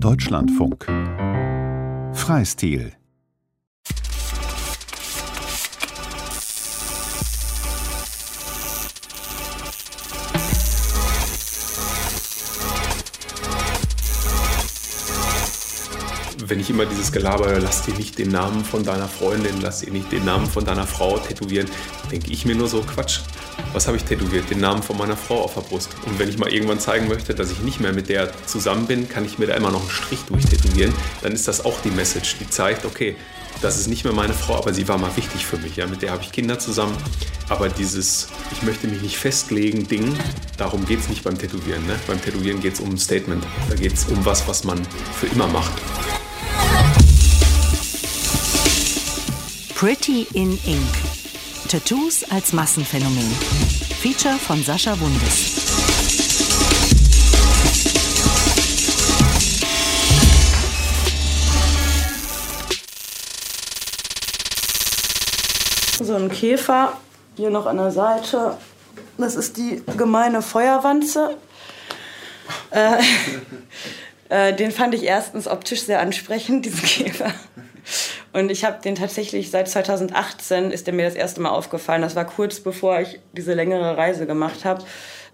Deutschlandfunk. Freistil. wenn ich immer dieses Gelaber höre, lass dir nicht den Namen von deiner Freundin, lass dir nicht den Namen von deiner Frau tätowieren, denke ich mir nur so, Quatsch. Was habe ich tätowiert? Den Namen von meiner Frau auf der Brust. Und wenn ich mal irgendwann zeigen möchte, dass ich nicht mehr mit der zusammen bin, kann ich mir da immer noch einen Strich durchtätowieren. Dann ist das auch die Message, die zeigt, okay, das ist nicht mehr meine Frau, aber sie war mal wichtig für mich. Ja, mit der habe ich Kinder zusammen. Aber dieses, ich möchte mich nicht festlegen, Ding, darum geht es nicht beim Tätowieren. Ne? Beim Tätowieren geht es um ein Statement. Da geht es um was, was man für immer macht. Pretty in Ink. Tattoos als Massenphänomen. Feature von Sascha Wundes. So ein Käfer hier noch an der Seite. Das ist die gemeine Feuerwanze. Äh, äh, den fand ich erstens optisch sehr ansprechend, diesen Käfer. Und ich habe den tatsächlich seit 2018 ist der mir das erste Mal aufgefallen. Das war kurz bevor ich diese längere Reise gemacht habe.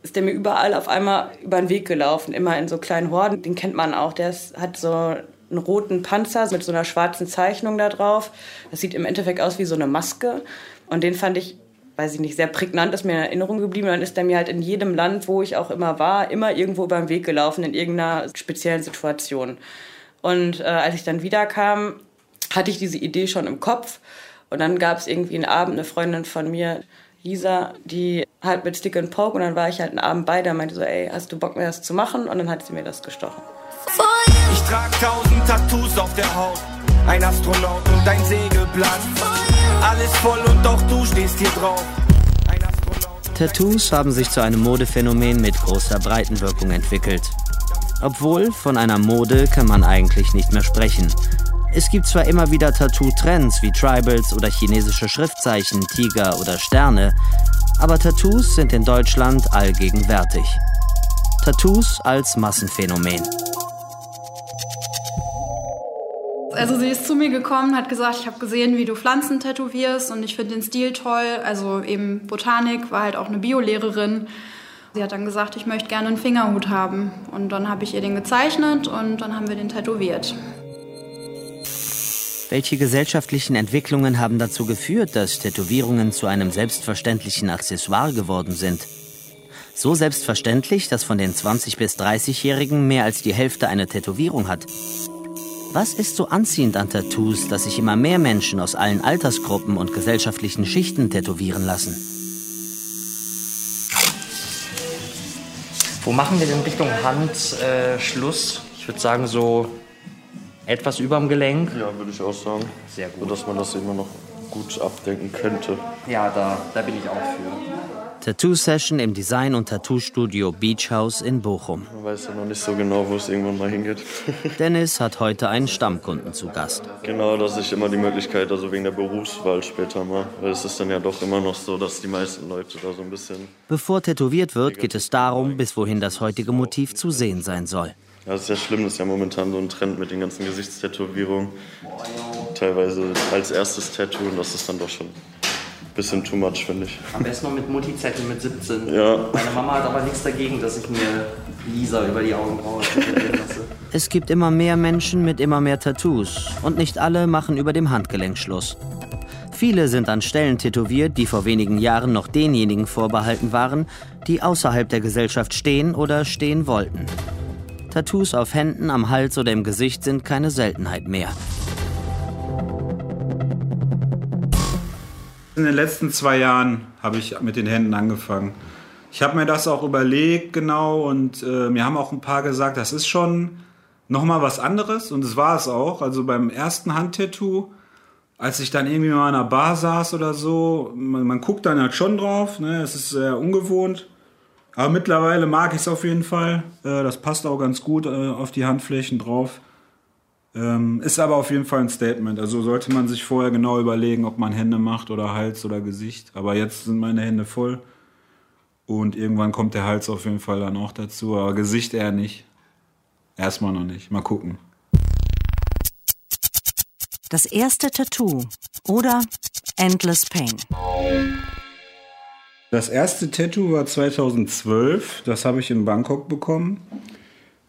Ist der mir überall auf einmal über den Weg gelaufen, immer in so kleinen Horden. Den kennt man auch. Der ist, hat so einen roten Panzer mit so einer schwarzen Zeichnung da drauf. Das sieht im Endeffekt aus wie so eine Maske. Und den fand ich, weiß ich nicht, sehr prägnant, ist mir in Erinnerung geblieben. Dann ist der mir halt in jedem Land, wo ich auch immer war, immer irgendwo über den Weg gelaufen, in irgendeiner speziellen Situation. Und äh, als ich dann wiederkam, hatte ich diese Idee schon im Kopf. Und dann gab es irgendwie einen Abend, eine Freundin von mir, Lisa, die halt mit Stick and Poke und dann war ich halt einen Abend bei der meinte so, ey, hast du Bock mir das zu machen? Und dann hat sie mir das gestochen. Ich trag tausend Tattoos auf der Haut, ein Astronaut und ein Segelblatt. Alles voll und doch du stehst hier drauf. Tattoos haben sich zu einem Modephänomen mit großer Breitenwirkung entwickelt. Obwohl von einer Mode kann man eigentlich nicht mehr sprechen. Es gibt zwar immer wieder Tattoo-Trends wie Tribals oder chinesische Schriftzeichen, Tiger oder Sterne, aber Tattoos sind in Deutschland allgegenwärtig. Tattoos als Massenphänomen. Also sie ist zu mir gekommen, hat gesagt, ich habe gesehen, wie du Pflanzen tätowierst und ich finde den Stil toll. Also eben Botanik, war halt auch eine Biolehrerin. Sie hat dann gesagt, ich möchte gerne einen Fingerhut haben. Und dann habe ich ihr den gezeichnet und dann haben wir den tätowiert. Welche gesellschaftlichen Entwicklungen haben dazu geführt, dass Tätowierungen zu einem selbstverständlichen Accessoire geworden sind? So selbstverständlich, dass von den 20- bis 30-Jährigen mehr als die Hälfte eine Tätowierung hat. Was ist so anziehend an Tattoos, dass sich immer mehr Menschen aus allen Altersgruppen und gesellschaftlichen Schichten tätowieren lassen? Wo machen wir denn Richtung Hand äh, Schluss? Ich würde sagen so etwas überm Gelenk. Ja, würde ich auch sagen. Sehr gut. So, dass man das immer noch gut abdenken könnte. Ja, da, da bin ich auch für. Tattoo-Session im Design- und Tattoo-Studio Beach House in Bochum. Man weiß ja noch nicht so genau, wo es irgendwann mal hingeht. Dennis hat heute einen Stammkunden zu Gast. Genau, dass ich immer die Möglichkeit, also wegen der Berufswahl später mal, weil es ist dann ja doch immer noch so, dass die meisten Leute da so ein bisschen... Bevor tätowiert wird, geht es darum, bis wohin das heutige Motiv zu sehen sein soll. Ja, das ist ja schlimm, das ist ja momentan so ein Trend mit den ganzen Gesichtstätowierungen. Teilweise als erstes Tattoo und das ist dann doch schon ein bisschen too much, finde ich. Am besten noch mit Multizettel mit 17. Ja. Meine Mama hat aber nichts dagegen, dass ich mir Lisa über die Augenbraue tätowieren lasse. Es gibt immer mehr Menschen mit immer mehr Tattoos und nicht alle machen über dem Handgelenk Schluss. Viele sind an Stellen tätowiert, die vor wenigen Jahren noch denjenigen vorbehalten waren, die außerhalb der Gesellschaft stehen oder stehen wollten. Tattoos auf Händen, am Hals oder im Gesicht sind keine Seltenheit mehr. In den letzten zwei Jahren habe ich mit den Händen angefangen. Ich habe mir das auch überlegt genau und äh, mir haben auch ein paar gesagt, das ist schon nochmal was anderes und es war es auch. Also beim ersten Handtattoo, als ich dann irgendwie mal in einer Bar saß oder so, man, man guckt dann halt schon drauf, ne? es ist sehr ungewohnt. Aber mittlerweile mag ich es auf jeden Fall. Äh, das passt auch ganz gut äh, auf die Handflächen drauf. Ähm, ist aber auf jeden Fall ein Statement. Also sollte man sich vorher genau überlegen, ob man Hände macht oder Hals oder Gesicht. Aber jetzt sind meine Hände voll. Und irgendwann kommt der Hals auf jeden Fall dann auch dazu. Aber Gesicht eher nicht. Erstmal noch nicht. Mal gucken. Das erste Tattoo oder Endless Pain. Das erste Tattoo war 2012. Das habe ich in Bangkok bekommen.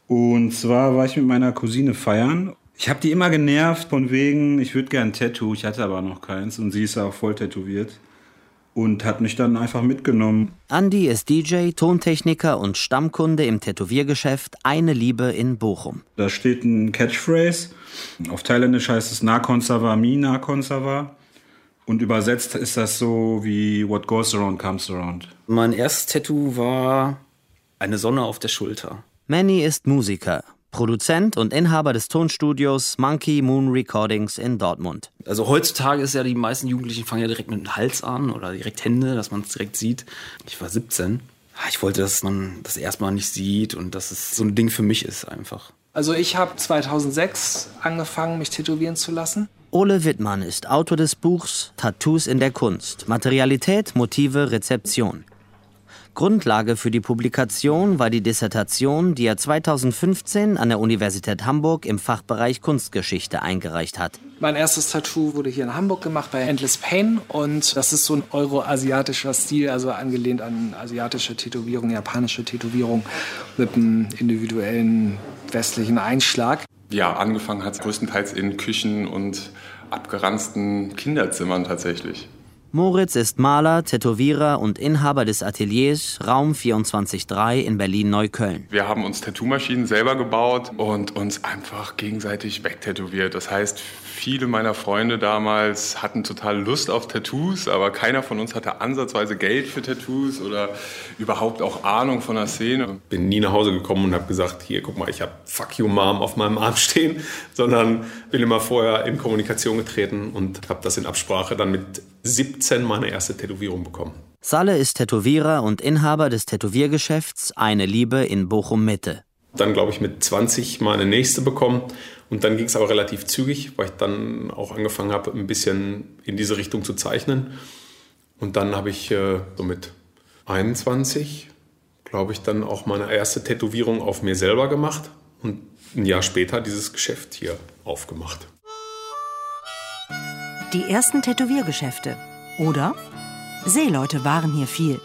Und zwar war ich mit meiner Cousine feiern. Ich habe die immer genervt von wegen, ich würde gern ein Tattoo. Ich hatte aber noch keins und sie ist auch voll tätowiert und hat mich dann einfach mitgenommen. Andy ist DJ, Tontechniker und Stammkunde im Tätowiergeschäft Eine Liebe in Bochum. Da steht ein Catchphrase. Auf Thailändisch heißt es Nakon Sava Mi Nakon Sava. Und übersetzt ist das so wie What goes around comes around. Mein erstes Tattoo war eine Sonne auf der Schulter. Manny ist Musiker, Produzent und Inhaber des Tonstudios Monkey Moon Recordings in Dortmund. Also heutzutage ist ja, die meisten Jugendlichen fangen ja direkt mit dem Hals an oder direkt Hände, dass man es direkt sieht. Ich war 17. Ich wollte, dass man das erstmal nicht sieht und dass es so ein Ding für mich ist einfach. Also ich habe 2006 angefangen, mich tätowieren zu lassen. Ole Wittmann ist Autor des Buchs Tattoos in der Kunst. Materialität, Motive, Rezeption. Grundlage für die Publikation war die Dissertation, die er 2015 an der Universität Hamburg im Fachbereich Kunstgeschichte eingereicht hat. Mein erstes Tattoo wurde hier in Hamburg gemacht bei Endless Pain und das ist so ein euroasiatischer Stil, also angelehnt an asiatische Tätowierung, japanische Tätowierung mit einem individuellen westlichen Einschlag. Ja, angefangen hat es größtenteils in Küchen und abgeranzten Kinderzimmern tatsächlich. Moritz ist Maler, Tätowierer und Inhaber des Ateliers Raum 24.3 in Berlin-Neukölln. Wir haben uns Tattoo-Maschinen selber gebaut und uns einfach gegenseitig wegtätowiert. Das heißt, viele meiner Freunde damals hatten total Lust auf Tattoos, aber keiner von uns hatte ansatzweise Geld für Tattoos oder überhaupt auch Ahnung von der Szene. Bin nie nach Hause gekommen und habe gesagt, hier, guck mal, ich habe Fuck you Mom auf meinem Arm stehen, sondern bin immer vorher in Kommunikation getreten und habe das in Absprache dann mit 17 meine erste Tätowierung bekommen. Salle ist Tätowierer und Inhaber des Tätowiergeschäfts Eine Liebe in Bochum Mitte. Dann glaube ich mit 20 meine nächste bekommen und dann ging es aber relativ zügig, weil ich dann auch angefangen habe, ein bisschen in diese Richtung zu zeichnen. Und dann habe ich äh, so mit 21, glaube ich, dann auch meine erste Tätowierung auf mir selber gemacht und ein Jahr später dieses Geschäft hier aufgemacht. Die ersten Tätowiergeschäfte. Oder? Seeleute waren hier viel.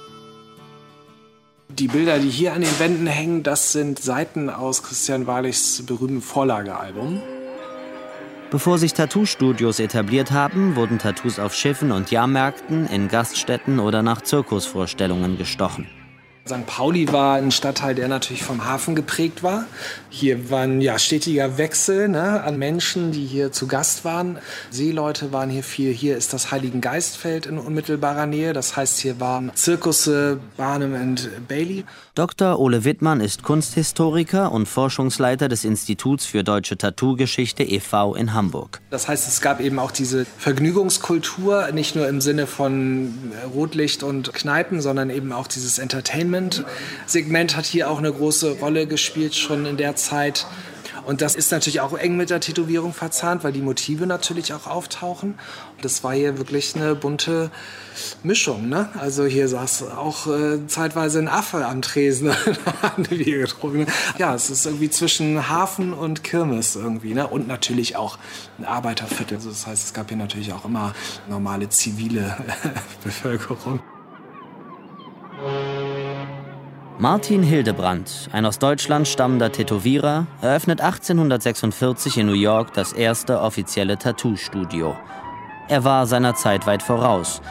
Die Bilder, die hier an den Wänden hängen, das sind Seiten aus Christian Wahrlichs berühmten Vorlagealbum. Bevor sich Tattoo-Studios etabliert haben, wurden Tattoos auf Schiffen und Jahrmärkten, in Gaststätten oder nach Zirkusvorstellungen gestochen. St. Pauli war ein Stadtteil, der natürlich vom Hafen geprägt war. Hier war ein ja, stetiger Wechsel ne, an Menschen, die hier zu Gast waren. Seeleute waren hier viel. Hier ist das Heiligen Geistfeld in unmittelbarer Nähe. Das heißt, hier waren Zirkusse Barnum and Bailey. Dr. Ole Wittmann ist Kunsthistoriker und Forschungsleiter des Instituts für deutsche Tattoo-Geschichte e.V. in Hamburg. Das heißt, es gab eben auch diese Vergnügungskultur, nicht nur im Sinne von Rotlicht und Kneipen, sondern eben auch dieses Entertainment-Segment hat hier auch eine große Rolle gespielt, schon in der Zeit. Und das ist natürlich auch eng mit der Tätowierung verzahnt, weil die Motive natürlich auch auftauchen. Das war hier wirklich eine bunte Mischung. Ne? Also hier saß auch äh, zeitweise ein Affe am Tresen. Ja, es ist irgendwie zwischen Hafen und Kirmes irgendwie. Ne? Und natürlich auch ein Arbeiterviertel. Also das heißt, es gab hier natürlich auch immer normale zivile Bevölkerung. Martin Hildebrandt, ein aus Deutschland stammender Tätowierer, eröffnet 1846 in New York das erste offizielle Tattoo-Studio. Er war seiner Zeit weit voraus.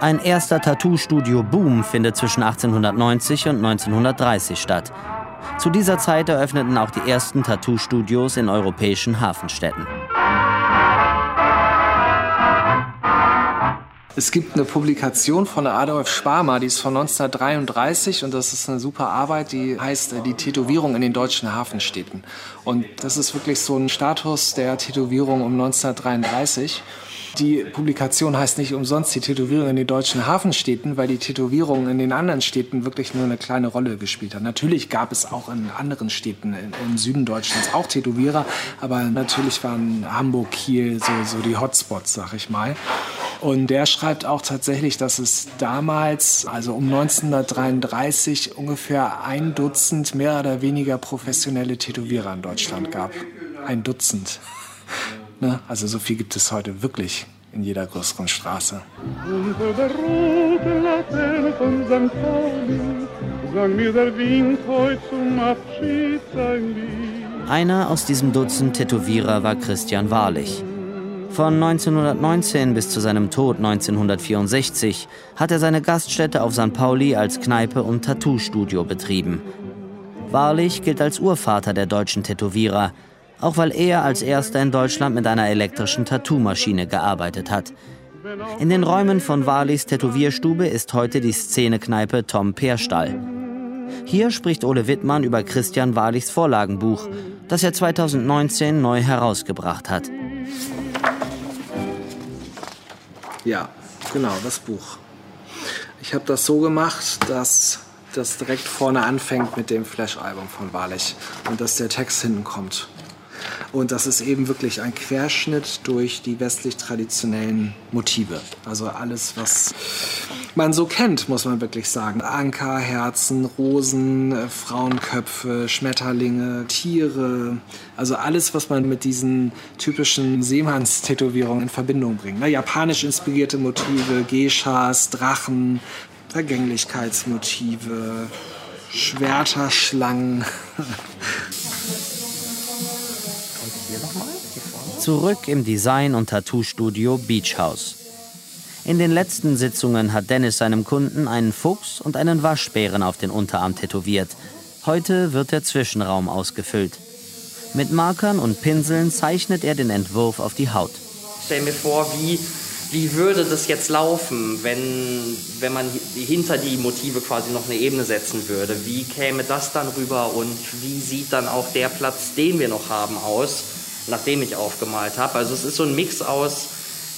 Ein erster Tattoo-Studio-Boom findet zwischen 1890 und 1930 statt. Zu dieser Zeit eröffneten auch die ersten Tattoo-Studios in europäischen Hafenstädten. Es gibt eine Publikation von Adolf Sparma, die ist von 1933 und das ist eine super Arbeit, die heißt äh, Die Tätowierung in den deutschen Hafenstädten. Und das ist wirklich so ein Status der Tätowierung um 1933. Die Publikation heißt nicht umsonst die Tätowierung in den deutschen Hafenstädten, weil die Tätowierung in den anderen Städten wirklich nur eine kleine Rolle gespielt hat. Natürlich gab es auch in anderen Städten im Süden Deutschlands auch Tätowierer, aber natürlich waren Hamburg, Kiel so, so die Hotspots, sag ich mal. Und der schreibt auch tatsächlich, dass es damals, also um 1933, ungefähr ein Dutzend mehr oder weniger professionelle Tätowierer in Deutschland gab. Ein Dutzend. Ne? Also so viel gibt es heute wirklich in jeder größeren Straße. Unter der roten Laterne von St. Pauli sang mir der Wind heute zum Abschied sein Lied. Einer aus diesem Dutzend Tätowierer war Christian Wahrlich. Von 1919 bis zu seinem Tod 1964 hat er seine Gaststätte auf St. Pauli als Kneipe und Tattoo-Studio betrieben. Wahrlich gilt als Urvater der deutschen Tätowierer, auch weil er als erster in Deutschland mit einer elektrischen Tattoo-Maschine gearbeitet hat. In den Räumen von Wahrlichs Tätowierstube ist heute die Szenekneipe Tom Perstall. Hier spricht Ole Wittmann über Christian Wahrlichs Vorlagenbuch, das er 2019 neu herausgebracht hat. Ja, genau, das Buch. Ich habe das so gemacht, dass das direkt vorne anfängt mit dem Flash-Album von Wahrlich und dass der Text hinten kommt. Und das ist eben wirklich ein Querschnitt durch die westlich traditionellen Motive. Also alles, was man so kennt, muss man wirklich sagen. Anker, Herzen, Rosen, äh, Frauenköpfe, Schmetterlinge, Tiere. Also alles, was man mit diesen typischen Seemannstätowierungen in Verbindung bringt. Ne? Japanisch inspirierte Motive, Geishas, Drachen, Vergänglichkeitsmotive, Schwerter, Schlangen. Zurück im Design- und Tattoo-Studio Beach House. In den letzten Sitzungen hat Dennis seinem Kunden einen Fuchs und einen Waschbären auf den Unterarm tätowiert. Heute wird der Zwischenraum ausgefüllt. Mit Markern und Pinseln zeichnet er den Entwurf auf die Haut. Stell mir vor, wie, wie würde das jetzt laufen, wenn, wenn man hinter die Motive quasi noch eine Ebene setzen würde? Wie käme das dann rüber und wie sieht dann auch der Platz, den wir noch haben, aus? Nachdem ich aufgemalt habe. Also es ist so ein Mix aus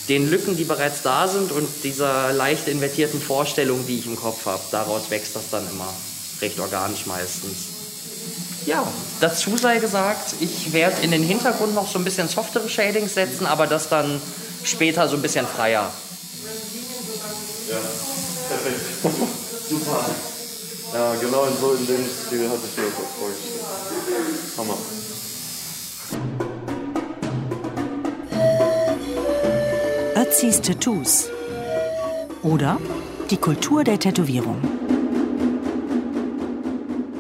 den Lücken, die bereits da sind und dieser leicht invertierten Vorstellung, die ich im Kopf habe. Daraus wächst das dann immer recht organisch meistens. Ja, dazu sei gesagt, ich werde in den Hintergrund noch so ein bisschen softere Shadings setzen, aber das dann später so ein bisschen freier. Ja, perfekt. Super. Ja, genau in so in dem Stil hatte ich mir das vorgestellt. Hammer. Ötzis Tattoos oder die Kultur der Tätowierung.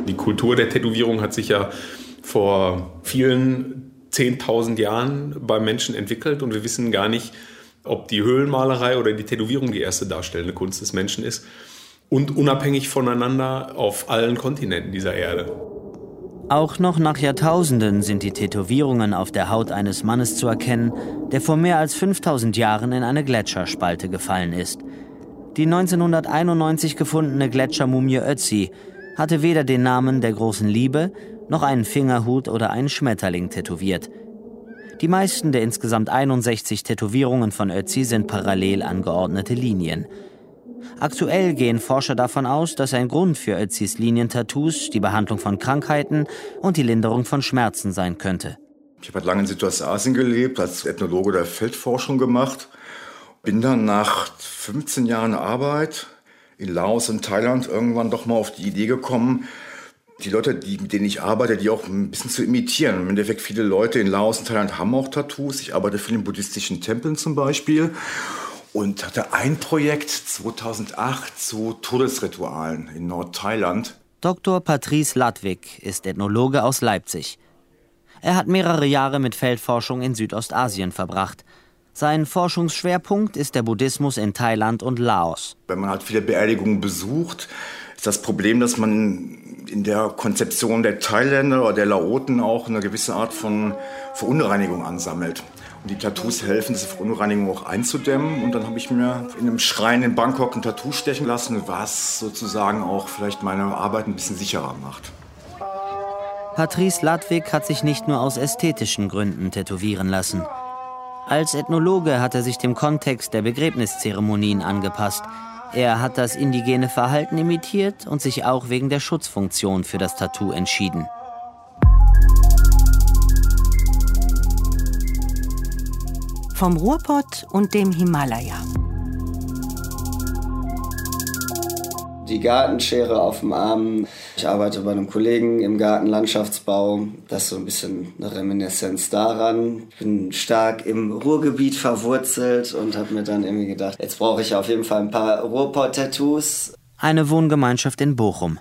Die Kultur der Tätowierung hat sich ja vor vielen 10.000 Jahren beim Menschen entwickelt und wir wissen gar nicht, ob die Höhlenmalerei oder die Tätowierung die erste darstellende Kunst des Menschen ist und unabhängig voneinander auf allen Kontinenten dieser Erde. Auch noch nach Jahrtausenden sind die Tätowierungen auf der Haut eines Mannes zu erkennen, der vor mehr als 5000 Jahren in eine Gletscherspalte gefallen ist. Die 1991 gefundene Gletschermumie Ötzi hatte weder den Namen der großen Liebe noch einen Fingerhut oder einen Schmetterling tätowiert. Die meisten der insgesamt 61 Tätowierungen von Ötzi sind parallel angeordnete Linien. Aktuell gehen Forscher davon aus, dass ein Grund für Ötzis Linientattoos die Behandlung von Krankheiten und die Linderung von Schmerzen sein könnte. Ich habe lange in Südostasien gelebt, als Ethnologe der Feldforschung gemacht. Bin dann nach 15 Jahren Arbeit in Laos und Thailand irgendwann doch mal auf die Idee gekommen, die Leute, die, mit denen ich arbeite, die auch ein bisschen zu imitieren. Im Endeffekt viele Leute in Laos und Thailand haben auch Tattoos. Ich arbeite viel in buddhistischen Tempeln zum Beispiel und hatte ein Projekt 2008 zu Todesritualen in Nordthailand. Dr. Patrice Ladwig ist Ethnologe aus Leipzig. Er hat mehrere Jahre mit Feldforschung in Südostasien verbracht. Sein Forschungsschwerpunkt ist der Buddhismus in Thailand und Laos. Wenn man halt viele Beerdigungen besucht, ist das Problem, dass man in der Konzeption der Thailänder oder der Laoten auch eine gewisse Art von Verunreinigung ansammelt. Die Tattoos helfen, diese Verunreinigung auch einzudämmen. Und dann habe ich mir in einem Schrein in Bangkok ein Tattoo stechen lassen, was sozusagen auch vielleicht meine Arbeit ein bisschen sicherer macht. Patrice Ladwig hat sich nicht nur aus ästhetischen Gründen tätowieren lassen. Als Ethnologe hat er sich dem Kontext der Begräbniszeremonien angepasst. Er hat das indigene Verhalten imitiert und sich auch wegen der Schutzfunktion für das Tattoo entschieden. vom Ruhrpott und dem Himalaya. Die Gartenschere auf dem Arm. Ich arbeite bei einem Kollegen im Gartenlandschaftsbau. Das ist so ein bisschen eine Reminiszenz daran. Ich bin stark im Ruhrgebiet verwurzelt und habe mir dann irgendwie gedacht, jetzt brauche ich auf jeden Fall ein paar Ruhrpott-Tattoos. Eine Wohngemeinschaft in Bochum.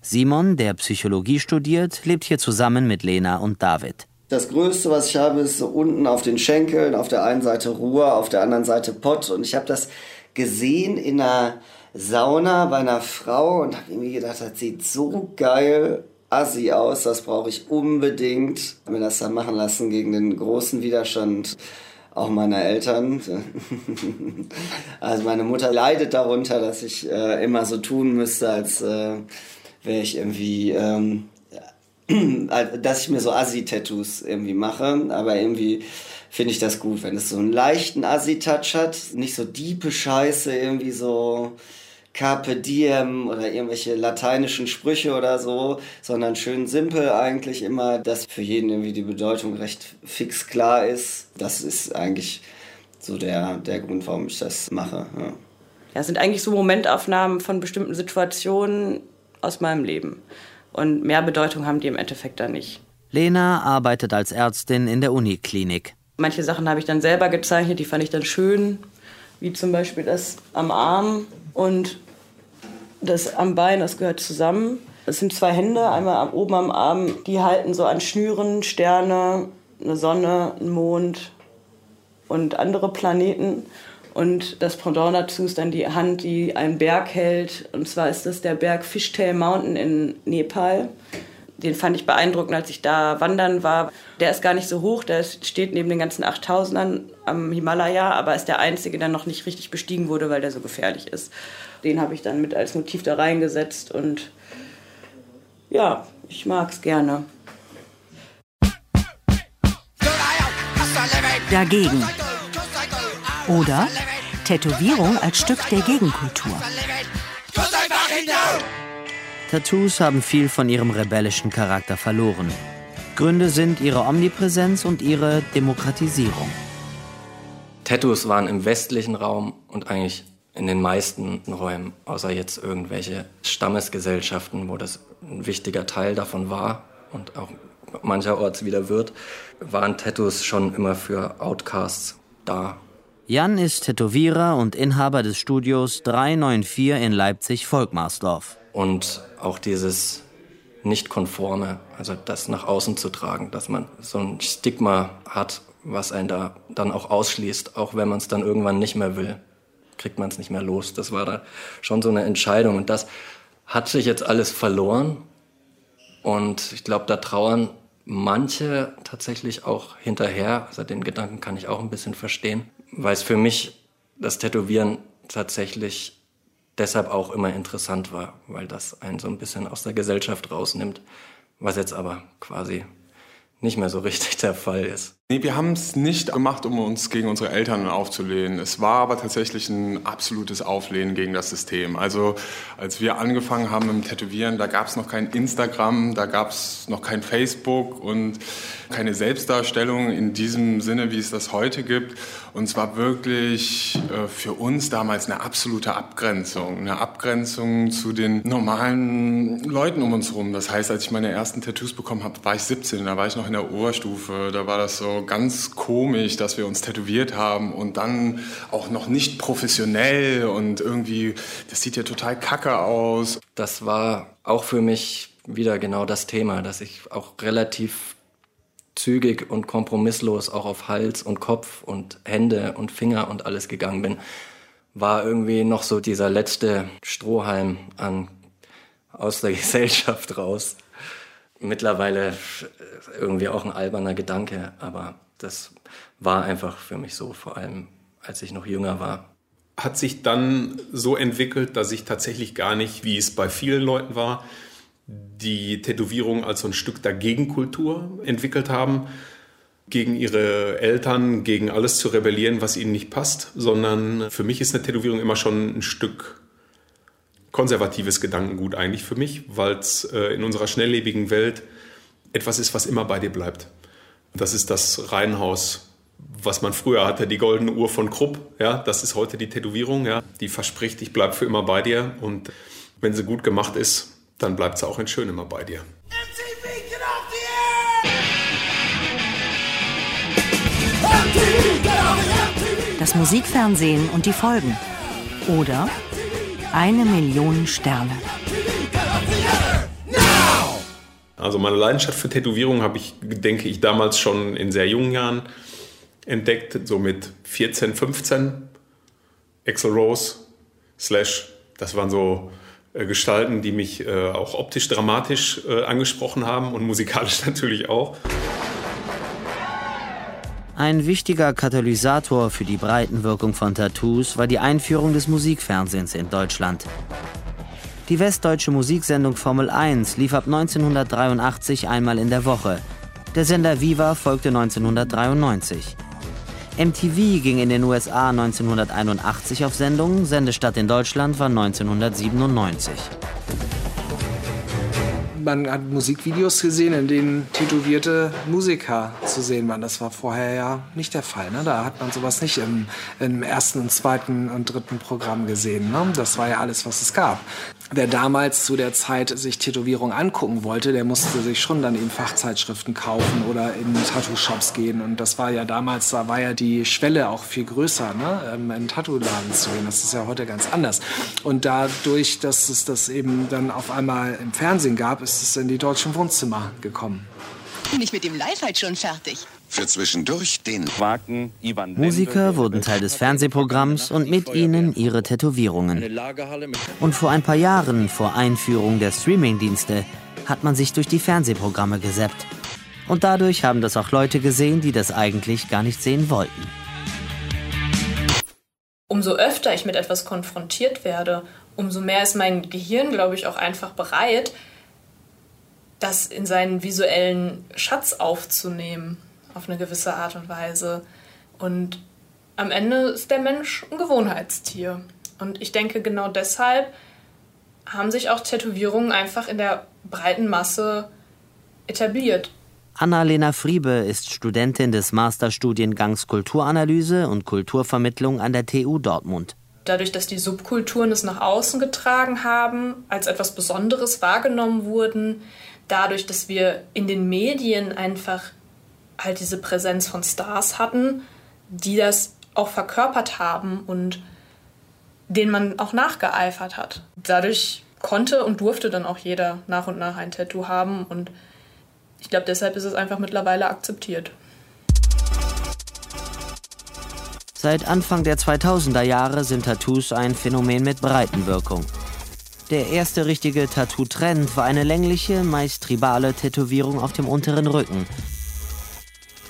Simon, der Psychologie studiert, lebt hier zusammen mit Lena und David. Das Größte, was ich habe, ist so unten auf den Schenkeln, auf der einen Seite Ruhr, auf der anderen Seite Pott. Und ich habe das gesehen in einer Sauna bei einer Frau und habe irgendwie gedacht, das sieht so geil assi aus, das brauche ich unbedingt. Hab mir das dann machen lassen gegen den großen Widerstand auch meiner Eltern. also meine Mutter leidet darunter, dass ich äh, immer so tun müsste, als äh, wäre ich irgendwie, ähm, dass ich mir so Assi-Tattoos irgendwie mache, aber irgendwie finde ich das gut, wenn es so einen leichten Assi-Touch hat, nicht so diepe Scheiße, irgendwie so Carpe Diem oder irgendwelche lateinischen Sprüche oder so, sondern schön simpel eigentlich immer, dass für jeden irgendwie die Bedeutung recht fix klar ist. Das ist eigentlich so der, der Grund, warum ich das mache. Ja. Ja, es sind eigentlich so Momentaufnahmen von bestimmten Situationen aus meinem Leben. Und mehr Bedeutung haben die im Endeffekt da nicht. Lena arbeitet als Ärztin in der Uniklinik. Manche Sachen habe ich dann selber gezeichnet, die fand ich dann schön, wie zum Beispiel das am Arm und das am Bein, das gehört zusammen. Es sind zwei Hände, einmal oben am Arm, die halten so an Schnüren Sterne, eine Sonne, einen Mond und andere Planeten. Und das Pendant dazu ist dann die Hand, die einen Berg hält. Und zwar ist das der Berg Fishtail Mountain in Nepal. Den fand ich beeindruckend, als ich da wandern war. Der ist gar nicht so hoch, der steht neben den ganzen 8000ern am Himalaya, aber ist der einzige, der noch nicht richtig bestiegen wurde, weil der so gefährlich ist. Den habe ich dann mit als Motiv da reingesetzt und ja, ich mag es gerne. Dagegen. Oder Tätowierung als Stück der Gegenkultur. Tattoos haben viel von ihrem rebellischen Charakter verloren. Gründe sind ihre Omnipräsenz und ihre Demokratisierung. Tattoos waren im westlichen Raum und eigentlich in den meisten Räumen, außer jetzt irgendwelche Stammesgesellschaften, wo das ein wichtiger Teil davon war und auch mancherorts wieder wird, waren Tattoos schon immer für Outcasts da. Jan ist Tätowierer und Inhaber des Studios 394 in Leipzig-Volkmarsdorf. Und auch dieses Nicht-Konforme, also das nach außen zu tragen, dass man so ein Stigma hat, was einen da dann auch ausschließt, auch wenn man es dann irgendwann nicht mehr will, kriegt man es nicht mehr los. Das war da schon so eine Entscheidung. Und das hat sich jetzt alles verloren. Und ich glaube, da trauern manche tatsächlich auch hinterher. Also den Gedanken kann ich auch ein bisschen verstehen, weil es für mich das Tätowieren tatsächlich deshalb auch immer interessant war, weil das einen so ein bisschen aus der Gesellschaft rausnimmt, was jetzt aber quasi nicht mehr so richtig der Fall ist. Nee, wir haben es nicht gemacht, um uns gegen unsere Eltern aufzulehnen. Es war aber tatsächlich ein absolutes Auflehnen gegen das System. Also als wir angefangen haben mit dem Tätowieren, da gab es noch kein Instagram, da gab es noch kein Facebook und keine Selbstdarstellung in diesem Sinne, wie es das heute gibt. Und es war wirklich äh, für uns damals eine absolute Abgrenzung. Eine Abgrenzung zu den normalen Leuten um uns herum. Das heißt, als ich meine ersten Tattoos bekommen habe, war ich 17, da war ich noch in der Oberstufe. Da war das so ganz komisch, dass wir uns tätowiert haben und dann auch noch nicht professionell und irgendwie, das sieht ja total kacke aus. Das war auch für mich wieder genau das Thema, dass ich auch relativ zügig und kompromisslos auch auf Hals und Kopf und Hände und Finger und alles gegangen bin, war irgendwie noch so dieser letzte Strohhalm an aus der Gesellschaft raus mittlerweile irgendwie auch ein alberner Gedanke, aber das war einfach für mich so, vor allem als ich noch jünger war. Hat sich dann so entwickelt, dass ich tatsächlich gar nicht, wie es bei vielen Leuten war, die Tätowierung als so ein Stück der Gegenkultur entwickelt haben, gegen ihre Eltern, gegen alles zu rebellieren, was ihnen nicht passt, sondern für mich ist eine Tätowierung immer schon ein Stück konservatives Gedankengut eigentlich für mich, weil es äh, in unserer schnelllebigen Welt etwas ist, was immer bei dir bleibt. Das ist das Reihenhaus was man früher hatte, die goldene Uhr von Krupp, ja, das ist heute die Tätowierung, ja, die verspricht, ich bleibe für immer bei dir und wenn sie gut gemacht ist, dann bleibt sie auch in schön immer bei dir. Das Musikfernsehen und die Folgen. Oder eine Million Sterne. Also meine Leidenschaft für Tätowierungen habe ich, denke ich, damals schon in sehr jungen Jahren entdeckt, so mit 14, 15. Axel Rose, Slash, das waren so äh, Gestalten, die mich äh, auch optisch dramatisch äh, angesprochen haben und musikalisch natürlich auch. Ein wichtiger Katalysator für die Breitenwirkung von Tattoos war die Einführung des Musikfernsehens in Deutschland. Die westdeutsche Musiksendung Formel 1 lief ab 1983 einmal in der Woche. Der Sender Viva folgte 1993. MTV ging in den USA 1981 auf Sendung, Sendestart in Deutschland war 1997 man hat Musikvideos gesehen, in denen tätowierte Musiker zu sehen waren. Das war vorher ja nicht der Fall. Ne? Da hat man sowas nicht im, im ersten zweiten und dritten Programm gesehen. Ne? Das war ja alles, was es gab. Wer damals zu der Zeit sich Tätowierung angucken wollte, der musste sich schon dann eben Fachzeitschriften kaufen oder in Tattoo-Shops gehen. Und das war ja damals, da war ja die Schwelle auch viel größer, ne? Ähm, in Tattoo-Laden zu gehen. Das ist ja heute ganz anders. Und dadurch, dass es das eben dann auf einmal im Fernsehen gab, ist es in die deutschen Wohnzimmer gekommen. Bin ich mit dem Live halt schon fertig. Für zwischendurch den Quaken Ivan Musiker wurden Teil des Fernsehprogramms und mit ihnen ihre Tätowierungen. Und vor ein paar Jahren, vor Einführung der Streamingdienste, hat man sich durch die Fernsehprogramme gesäppt. Und dadurch haben das auch Leute gesehen, die das eigentlich gar nicht sehen wollten. Umso öfter ich mit etwas konfrontiert werde, umso mehr ist mein Gehirn, glaube ich, auch einfach bereit, das in seinen visuellen Schatz aufzunehmen, auf eine gewisse Art und Weise. Und am Ende ist der Mensch ein Gewohnheitstier. Und ich denke, genau deshalb haben sich auch Tätowierungen einfach in der breiten Masse etabliert. Anna-Lena Friebe ist Studentin des Masterstudiengangs Kulturanalyse und Kulturvermittlung an der TU Dortmund. Dadurch, dass die Subkulturen es nach außen getragen haben, als etwas Besonderes wahrgenommen wurden, dadurch, dass wir in den Medien einfach halt diese Präsenz von Stars hatten, die das auch verkörpert haben und denen man auch nachgeeifert hat. Dadurch konnte und durfte dann auch jeder nach und nach ein Tattoo haben und ich glaube, deshalb ist es einfach mittlerweile akzeptiert. Seit Anfang der 2000er Jahre sind Tattoos ein Phänomen mit Breitenwirkung. Der erste richtige Tattoo-Trend war eine längliche, meist tribale Tätowierung auf dem unteren Rücken.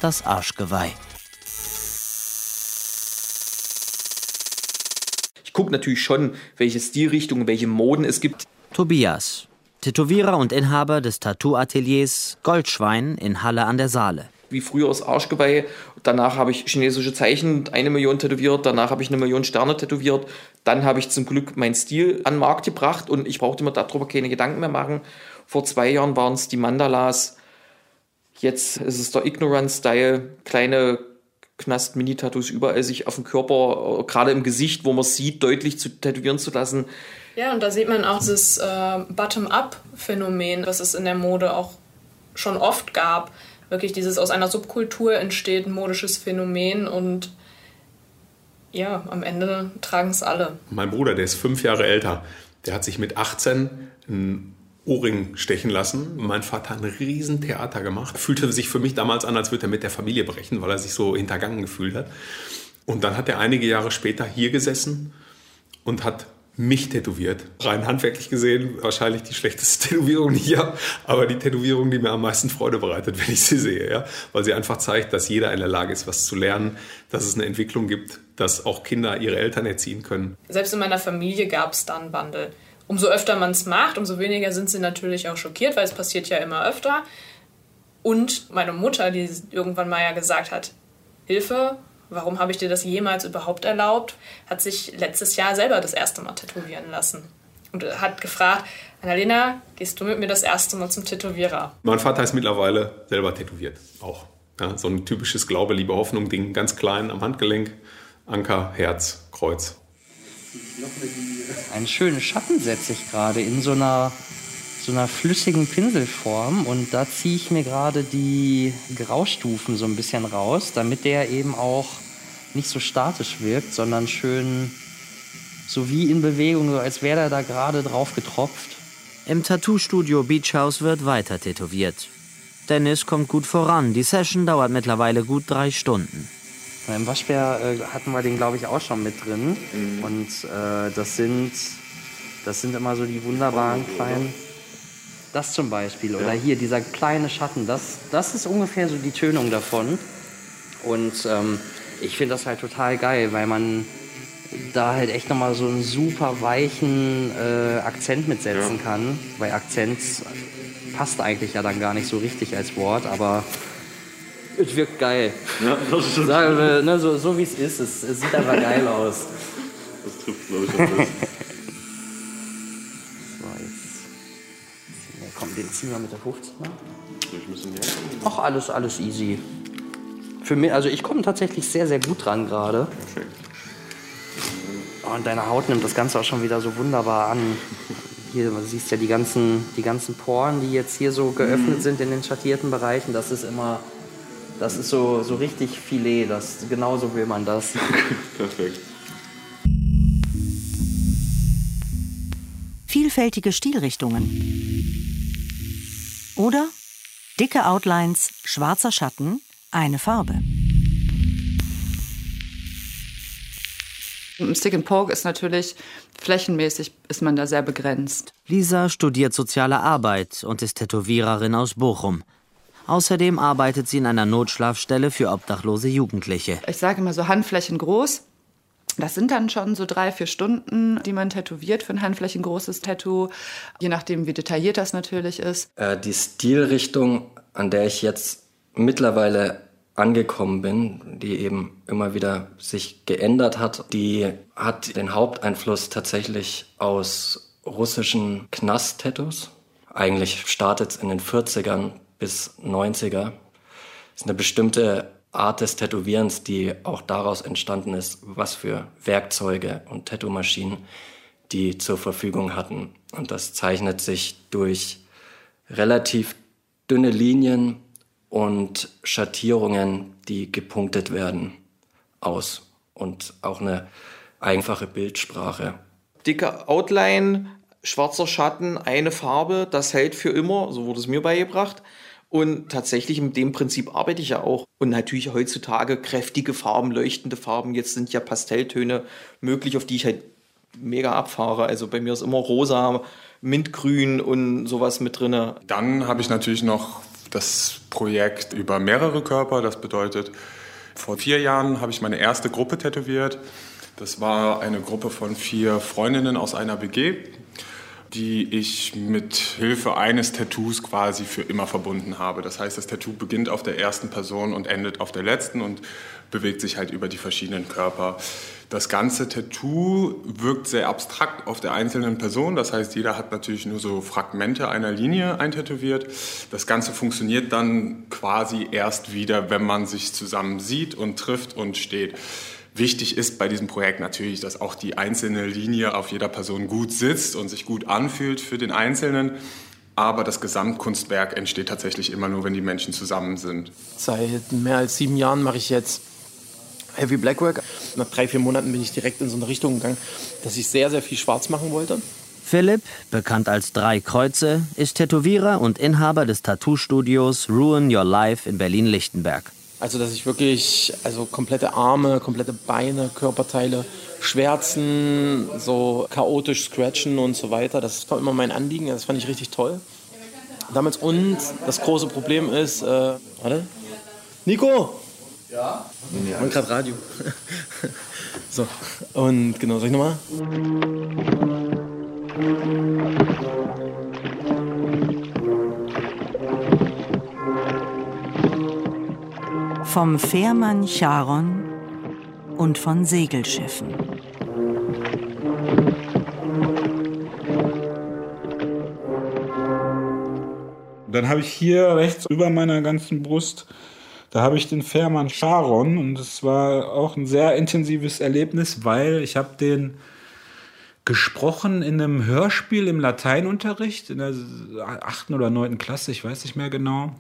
Das Arschgeweih. Ich gucke natürlich schon, welche Stilrichtungen, welche Moden es gibt. Tobias, Tätowierer und Inhaber des Tattoo-Ateliers Goldschwein in Halle an der Saale wie früher das Arschgeweih. Danach habe ich chinesische Zeichen eine Million tätowiert, danach habe ich eine Million Sterne tätowiert. Dann habe ich zum Glück meinen Stil an den Markt gebracht und ich brauchte mir darüber keine Gedanken mehr machen. Vor zwei Jahren waren es die Mandalas. Jetzt ist es der Ignorance-Style, kleine Knast-Mini-Tattoos überall sich auf dem Körper, gerade im Gesicht, wo man sieht, deutlich zu tätowieren zu lassen. Ja, und da sieht man auch das äh, Bottom-up-Phänomen, was es in der Mode auch schon oft gab wirklich dieses aus einer Subkultur entsteht ein modisches Phänomen und ja, am Ende tragen es alle. Mein Bruder, der ist fünf Jahre älter, der hat sich mit 18 einen Ohrring stechen lassen. Mein Vater hat ein Riesentheater gemacht. Fühlte sich für mich damals an, als würde er mit der Familie brechen, weil er sich so hintergangen gefühlt hat. Und dann hat er einige Jahre später hier gesessen und hat mich tätowiert. Rein handwerklich gesehen wahrscheinlich die schlechteste Tätowierung, die ich habe, aber die Tätowierung, die mir am meisten Freude bereitet, wenn ich sie sehe, ja? weil sie einfach zeigt, dass jeder in der Lage ist, was zu lernen, dass es eine Entwicklung gibt, dass auch Kinder ihre Eltern erziehen können. Selbst in meiner Familie gab es dann Wandel. Umso öfter man es macht, umso weniger sind sie natürlich auch schockiert, weil es passiert ja immer öfter. Und meine Mutter, die irgendwann mal ja gesagt hat, Hilfe, warum habe ich dir das jemals überhaupt erlaubt, hat sich letztes Jahr selber das erste Mal tätowieren lassen. Und hat gefragt, Annalena, gehst du mit mir das erste Mal zum Tätowierer? Mein Vater ist mittlerweile selber tätowiert, auch. Ja, so ein typisches Glaube, Liebe, Hoffnung-Ding, ganz klein am Handgelenk. Anker, Herz, Kreuz. Einen schönen Schatten setze ich gerade in so einer, so einer flüssigen Pinselform und da ziehe ich mir gerade die Graustufen so ein bisschen raus, damit der eben auch nicht so statisch wirkt, sondern schön so wie in Bewegung, so als wäre er da gerade drauf getropft. Im Tattoo-Studio Beach House wird weiter tätowiert. Dennis kommt gut voran. Die Session dauert mittlerweile gut drei Stunden. Im Waschbär äh, hatten wir den, glaube ich, auch schon mit drin. Mhm. Und äh, das sind das sind immer so die wunderbaren kleinen. Das zum Beispiel. Oder hier dieser kleine Schatten. Das, das ist ungefähr so die Tönung davon. Und ähm, ich finde das halt total geil, weil man da halt echt nochmal so einen super weichen äh, Akzent mitsetzen kann. Weil Akzent passt eigentlich ja dann gar nicht so richtig als Wort, aber es wirkt geil. Ja, das stimmt. Sagen wir, ne, so, so wie es ist, es, es sieht einfach geil aus. Das trifft, glaube ich, besten. So, jetzt. Ja, komm, den ziehen wir mit der 15er. Ich muss ihn. Ach, alles, alles easy. Für mich, also ich komme tatsächlich sehr, sehr gut dran gerade. Oh, Und deine Haut nimmt das Ganze auch schon wieder so wunderbar an. Hier, du siehst ja die ganzen, die ganzen Poren, die jetzt hier so geöffnet Mhm. sind in den schattierten Bereichen. Das ist immer, das ist so, so richtig Filet. Das, genauso will man das. Perfekt. Vielfältige Stilrichtungen. Oder dicke Outlines, schwarzer Schatten, eine Farbe. Im Stick and Poke ist natürlich flächenmäßig ist man da sehr begrenzt. Lisa studiert soziale Arbeit und ist Tätowiererin aus Bochum. Außerdem arbeitet sie in einer Notschlafstelle für obdachlose Jugendliche. Ich sage immer so Handflächen groß. Das sind dann schon so drei, vier Stunden, die man tätowiert für ein handflächengroßes Tattoo, je nachdem, wie detailliert das natürlich ist. Äh, die Stilrichtung, an der ich jetzt mittlerweile angekommen bin, die eben immer wieder sich geändert hat, die hat den Haupteinfluss tatsächlich aus russischen Knast-Tattoos. Eigentlich startet es in den 40ern bis 90er. Das ist eine bestimmte Art des Tätowierens, die auch daraus entstanden ist, was für Werkzeuge und Tattoo-Maschinen die zur Verfügung hatten. Und das zeichnet sich durch relativ dünne Linien und Schattierungen, die gepunktet werden, aus. Und auch eine einfache Bildsprache. Dicke Outline, schwarzer Schatten, eine Farbe, das hält für immer, so wurde es mir beigebracht. Und tatsächlich mit dem Prinzip arbeite ich ja auch. Und natürlich heutzutage kräftige Farben, leuchtende Farben. Jetzt sind ja Pastelltöne möglich, auf die ich halt mega abfahre. Also bei mir ist immer rosa, mintgrün und sowas mit drin. Dann habe ich natürlich noch das Projekt über mehrere Körper. Das bedeutet, vor vier Jahren habe ich meine erste Gruppe tätowiert. Das war eine Gruppe von vier Freundinnen aus einer WG, die ich mit Hilfe eines Tattoos quasi für immer verbunden habe. Das heißt, das Tattoo beginnt auf der ersten Person und endet auf der letzten und bewegt sich halt über die verschiedenen Körper. Das ganze Tattoo wirkt sehr abstrakt auf der einzelnen Person. Das heißt, jeder hat natürlich nur so Fragmente einer Linie eintätowiert. Das Ganze funktioniert dann quasi erst wieder, wenn man sich zusammen sieht und trifft und steht. Wichtig ist bei diesem Projekt natürlich, dass auch die einzelne Linie auf jeder Person gut sitzt und sich gut anfühlt für den Einzelnen. Aber das Gesamtkunstwerk entsteht tatsächlich immer nur, wenn die Menschen zusammen sind. Seit mehr als sieben Jahren mache ich jetzt Heavy Blackwork. Nach drei, vier Monaten bin ich direkt in so eine Richtung gegangen, dass ich sehr, sehr viel schwarz machen wollte. Philipp, bekannt als Drei Kreuze, ist Tätowierer und Inhaber des Tattoo-Studios Ruin Your Life in Berlin-Lichtenberg. Also, dass ich wirklich, also komplette Arme, komplette Beine, Körperteile schwärzen, so chaotisch scratchen und so weiter. Das war immer mein Anliegen, das fand ich richtig toll. Damals und das große Problem ist, äh, warte, Nico! Ja? Wir haben gerade Radio. so, und genau, soll ich nochmal? Vom Fährmann Charon und von Segelschiffen. Dann habe ich hier rechts über meiner ganzen Brust Da habe ich den Fährmann Charon und es war auch ein sehr intensives Erlebnis, weil ich habe den gesprochen in einem Hörspiel im Lateinunterricht in der achten oder neunten Klasse, ich weiß nicht mehr genau.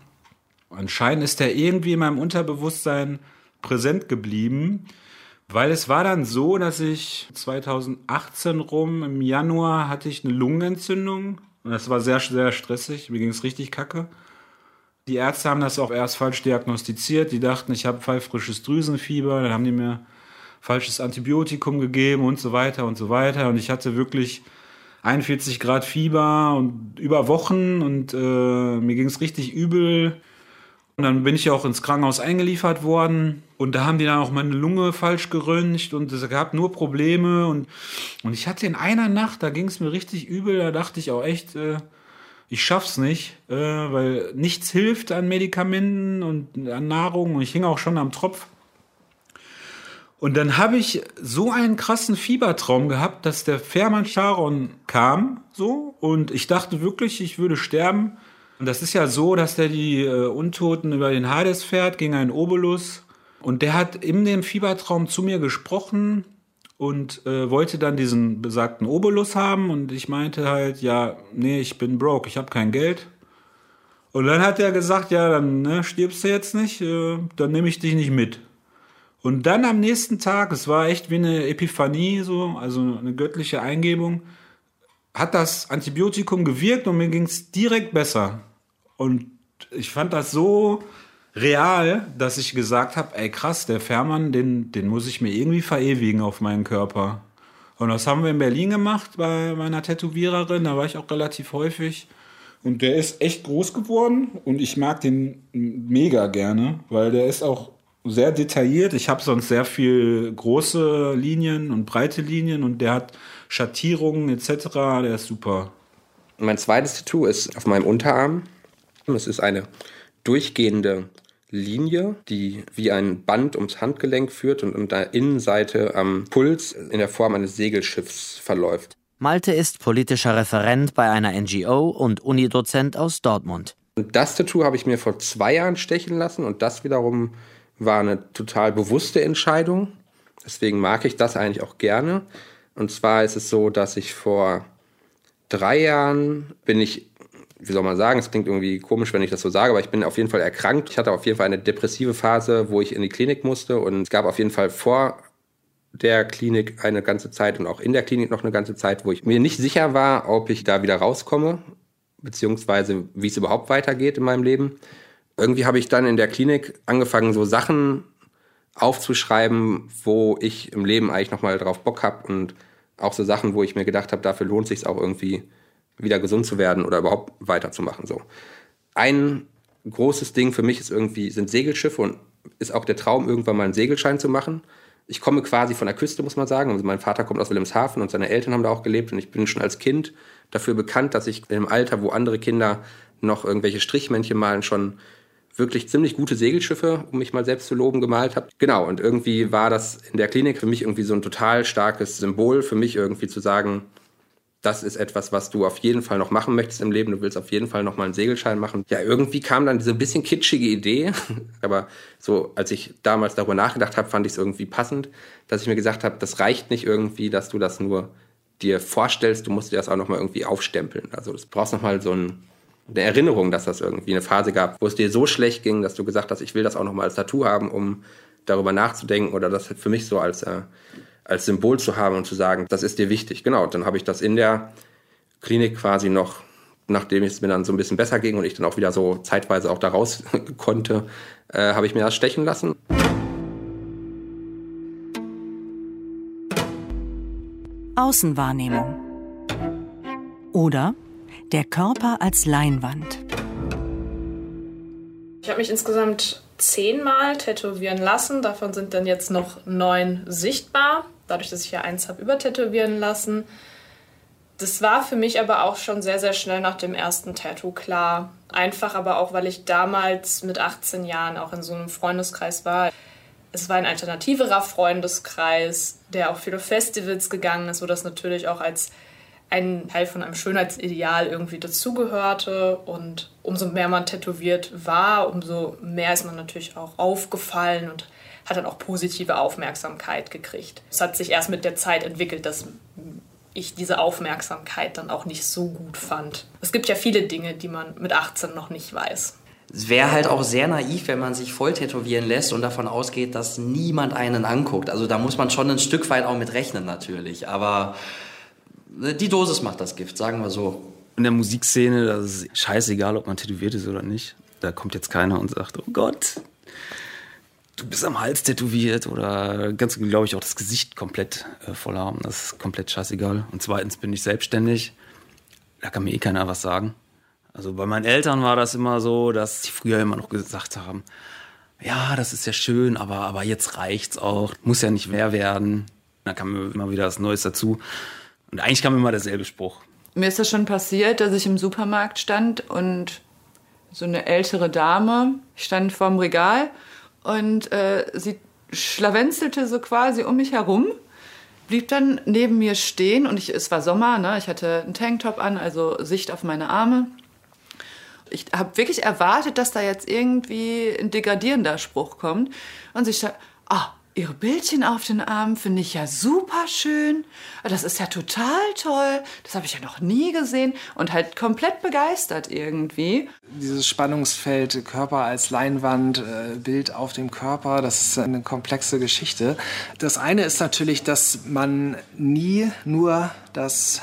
Anscheinend ist er irgendwie in meinem Unterbewusstsein präsent geblieben, weil es war dann so, dass ich 2018 rum im Januar hatte ich eine Lungenentzündung und das war sehr, sehr stressig. Mir ging es richtig kacke. Die Ärzte haben das auch erst falsch diagnostiziert. Die dachten, ich habe pfeifrisches Drüsenfieber. Dann haben die mir falsches Antibiotikum gegeben und so weiter und so weiter. Und ich hatte wirklich 41 Grad Fieber und über Wochen und äh, mir ging es richtig übel. Und dann bin ich auch ins Krankenhaus eingeliefert worden. Und da haben die dann auch meine Lunge falsch geröntgt und es gab nur Probleme. Und, und ich hatte in einer Nacht, da ging es mir richtig übel, da dachte ich auch echt, äh, ich schaff's nicht, äh, weil nichts hilft an Medikamenten und an Nahrung. Und ich hing auch schon am Tropf. Und dann habe ich so einen krassen Fiebertraum gehabt, dass der Fährmann Charon kam, so, und ich dachte wirklich, ich würde sterben. Und das ist ja so, dass der die äh, Untoten über den Hades fährt gegen einen Obolus. Und der hat in dem Fiebertraum zu mir gesprochen und äh, wollte dann diesen besagten Obolus haben. Und ich meinte halt, ja, nee, ich bin broke, ich habe kein Geld. Und dann hat er gesagt, ja, dann ne, stirbst du jetzt nicht, äh, dann nehme ich dich nicht mit. Und dann am nächsten Tag, es war echt wie eine Epiphanie, so, also eine göttliche Eingebung, hat das Antibiotikum gewirkt und mir ging es direkt besser. Und ich fand das so real, dass ich gesagt habe, ey krass, der Fährmann, den, den muss ich mir irgendwie verewigen auf meinen Körper. Und das haben wir in Berlin gemacht bei meiner Tätowiererin, da war ich auch relativ häufig. Und der ist echt groß geworden und ich mag den mega gerne, weil der ist auch sehr detailliert. Ich habe sonst sehr viel große Linien und breite Linien und der hat Schattierungen etc. Der ist super. Mein zweites Tattoo ist auf meinem Unterarm. Es ist eine durchgehende Linie, die wie ein Band ums Handgelenk führt und an der Innenseite am Puls in der Form eines Segelschiffs verläuft. Malte ist politischer Referent bei einer NGO und Unidozent aus Dortmund. Und das Tattoo habe ich mir vor zwei Jahren stechen lassen und das wiederum war eine total bewusste Entscheidung. Deswegen mag ich das eigentlich auch gerne. Und zwar ist es so, dass ich vor drei Jahren bin ich wie soll man sagen, es klingt irgendwie komisch, wenn ich das so sage, aber ich bin auf jeden Fall erkrankt. Ich hatte auf jeden Fall eine depressive Phase, wo ich in die Klinik musste und es gab auf jeden Fall vor der Klinik eine ganze Zeit und auch in der Klinik noch eine ganze Zeit, wo ich mir nicht sicher war, ob ich da wieder rauskomme, beziehungsweise wie es überhaupt weitergeht in meinem Leben. Irgendwie habe ich dann in der Klinik angefangen, so Sachen aufzuschreiben, wo ich im Leben eigentlich nochmal drauf Bock habe und auch so Sachen, wo ich mir gedacht habe, dafür lohnt sich auch irgendwie wieder gesund zu werden oder überhaupt weiterzumachen. So. Ein großes Ding für mich ist irgendwie, sind Segelschiffe und ist auch der Traum, irgendwann mal einen Segelschein zu machen. Ich komme quasi von der Küste, muss man sagen. Also mein Vater kommt aus Wilhelmshaven und seine Eltern haben da auch gelebt und ich bin schon als Kind dafür bekannt, dass ich im Alter, wo andere Kinder noch irgendwelche Strichmännchen malen, schon wirklich ziemlich gute Segelschiffe, um mich mal selbst zu loben, gemalt habe. Genau, und irgendwie war das in der Klinik für mich irgendwie so ein total starkes Symbol für mich irgendwie zu sagen, das ist etwas, was du auf jeden Fall noch machen möchtest im Leben. Du willst auf jeden Fall noch mal einen Segelschein machen. Ja, irgendwie kam dann diese bisschen kitschige Idee, aber so als ich damals darüber nachgedacht habe, fand ich es irgendwie passend, dass ich mir gesagt habe, das reicht nicht irgendwie, dass du das nur dir vorstellst, du musst dir das auch noch mal irgendwie aufstempeln. Also du brauchst noch mal so ein, eine Erinnerung, dass das irgendwie eine Phase gab, wo es dir so schlecht ging, dass du gesagt hast, ich will das auch noch mal als Tattoo haben, um darüber nachzudenken oder das für mich so als äh, als Symbol zu haben und zu sagen, das ist dir wichtig. Genau, dann habe ich das in der Klinik quasi noch, nachdem es mir dann so ein bisschen besser ging und ich dann auch wieder so zeitweise auch da raus konnte, äh, habe ich mir das stechen lassen. Außenwahrnehmung. Oder der Körper als Leinwand. Ich habe mich insgesamt zehnmal tätowieren lassen. Davon sind dann jetzt noch neun sichtbar dadurch, dass ich ja eins habe übertätowieren lassen. Das war für mich aber auch schon sehr, sehr schnell nach dem ersten Tattoo klar. Einfach aber auch, weil ich damals mit 18 Jahren auch in so einem Freundeskreis war. Es war ein alternativerer Freundeskreis, der auch viele Festivals gegangen ist, wo das natürlich auch als ein Teil von einem Schönheitsideal irgendwie dazugehörte. Und umso mehr man tätowiert war, umso mehr ist man natürlich auch aufgefallen und hat dann auch positive Aufmerksamkeit gekriegt. Es hat sich erst mit der Zeit entwickelt, dass ich diese Aufmerksamkeit dann auch nicht so gut fand. Es gibt ja viele Dinge, die man mit 18 noch nicht weiß. Es wäre halt auch sehr naiv, wenn man sich voll tätowieren lässt und davon ausgeht, dass niemand einen anguckt. Also da muss man schon ein Stück weit auch mit rechnen natürlich. Aber ne, die Dosis macht das Gift, sagen wir so. In der Musikszene, das ist scheißegal, ob man tätowiert ist oder nicht. Da kommt jetzt keiner und sagt, oh Gott, du bist am Hals tätowiert oder ganz, glaube ich, auch das Gesicht komplett äh, voll haben. Das ist komplett scheißegal. Und zweitens bin ich selbstständig. Da kann mir eh keiner was sagen. Also bei meinen Eltern war das immer so, dass sie früher immer noch gesagt haben, ja, das ist ja schön, aber, aber jetzt reicht's auch. Muss ja nicht mehr werden. Da kam immer wieder was Neues dazu. Und eigentlich kam immer derselbe Spruch. Mir ist das schon passiert, dass ich im Supermarkt stand und so eine ältere Dame stand vorm Regal und äh, sie schlawenzelte so quasi um mich herum, blieb dann neben mir stehen und ich, es war Sommer, ne? ich hatte einen Tanktop an, also Sicht auf meine Arme. Ich habe wirklich erwartet, dass da jetzt irgendwie ein degradierender Spruch kommt. Und sie sagt, ah, Ihre Bildchen auf den Armen finde ich ja super schön. Das ist ja total toll. Das habe ich ja noch nie gesehen und halt komplett begeistert irgendwie. Dieses Spannungsfeld Körper als Leinwand, äh, Bild auf dem Körper, das ist eine komplexe Geschichte. Das eine ist natürlich, dass man nie nur das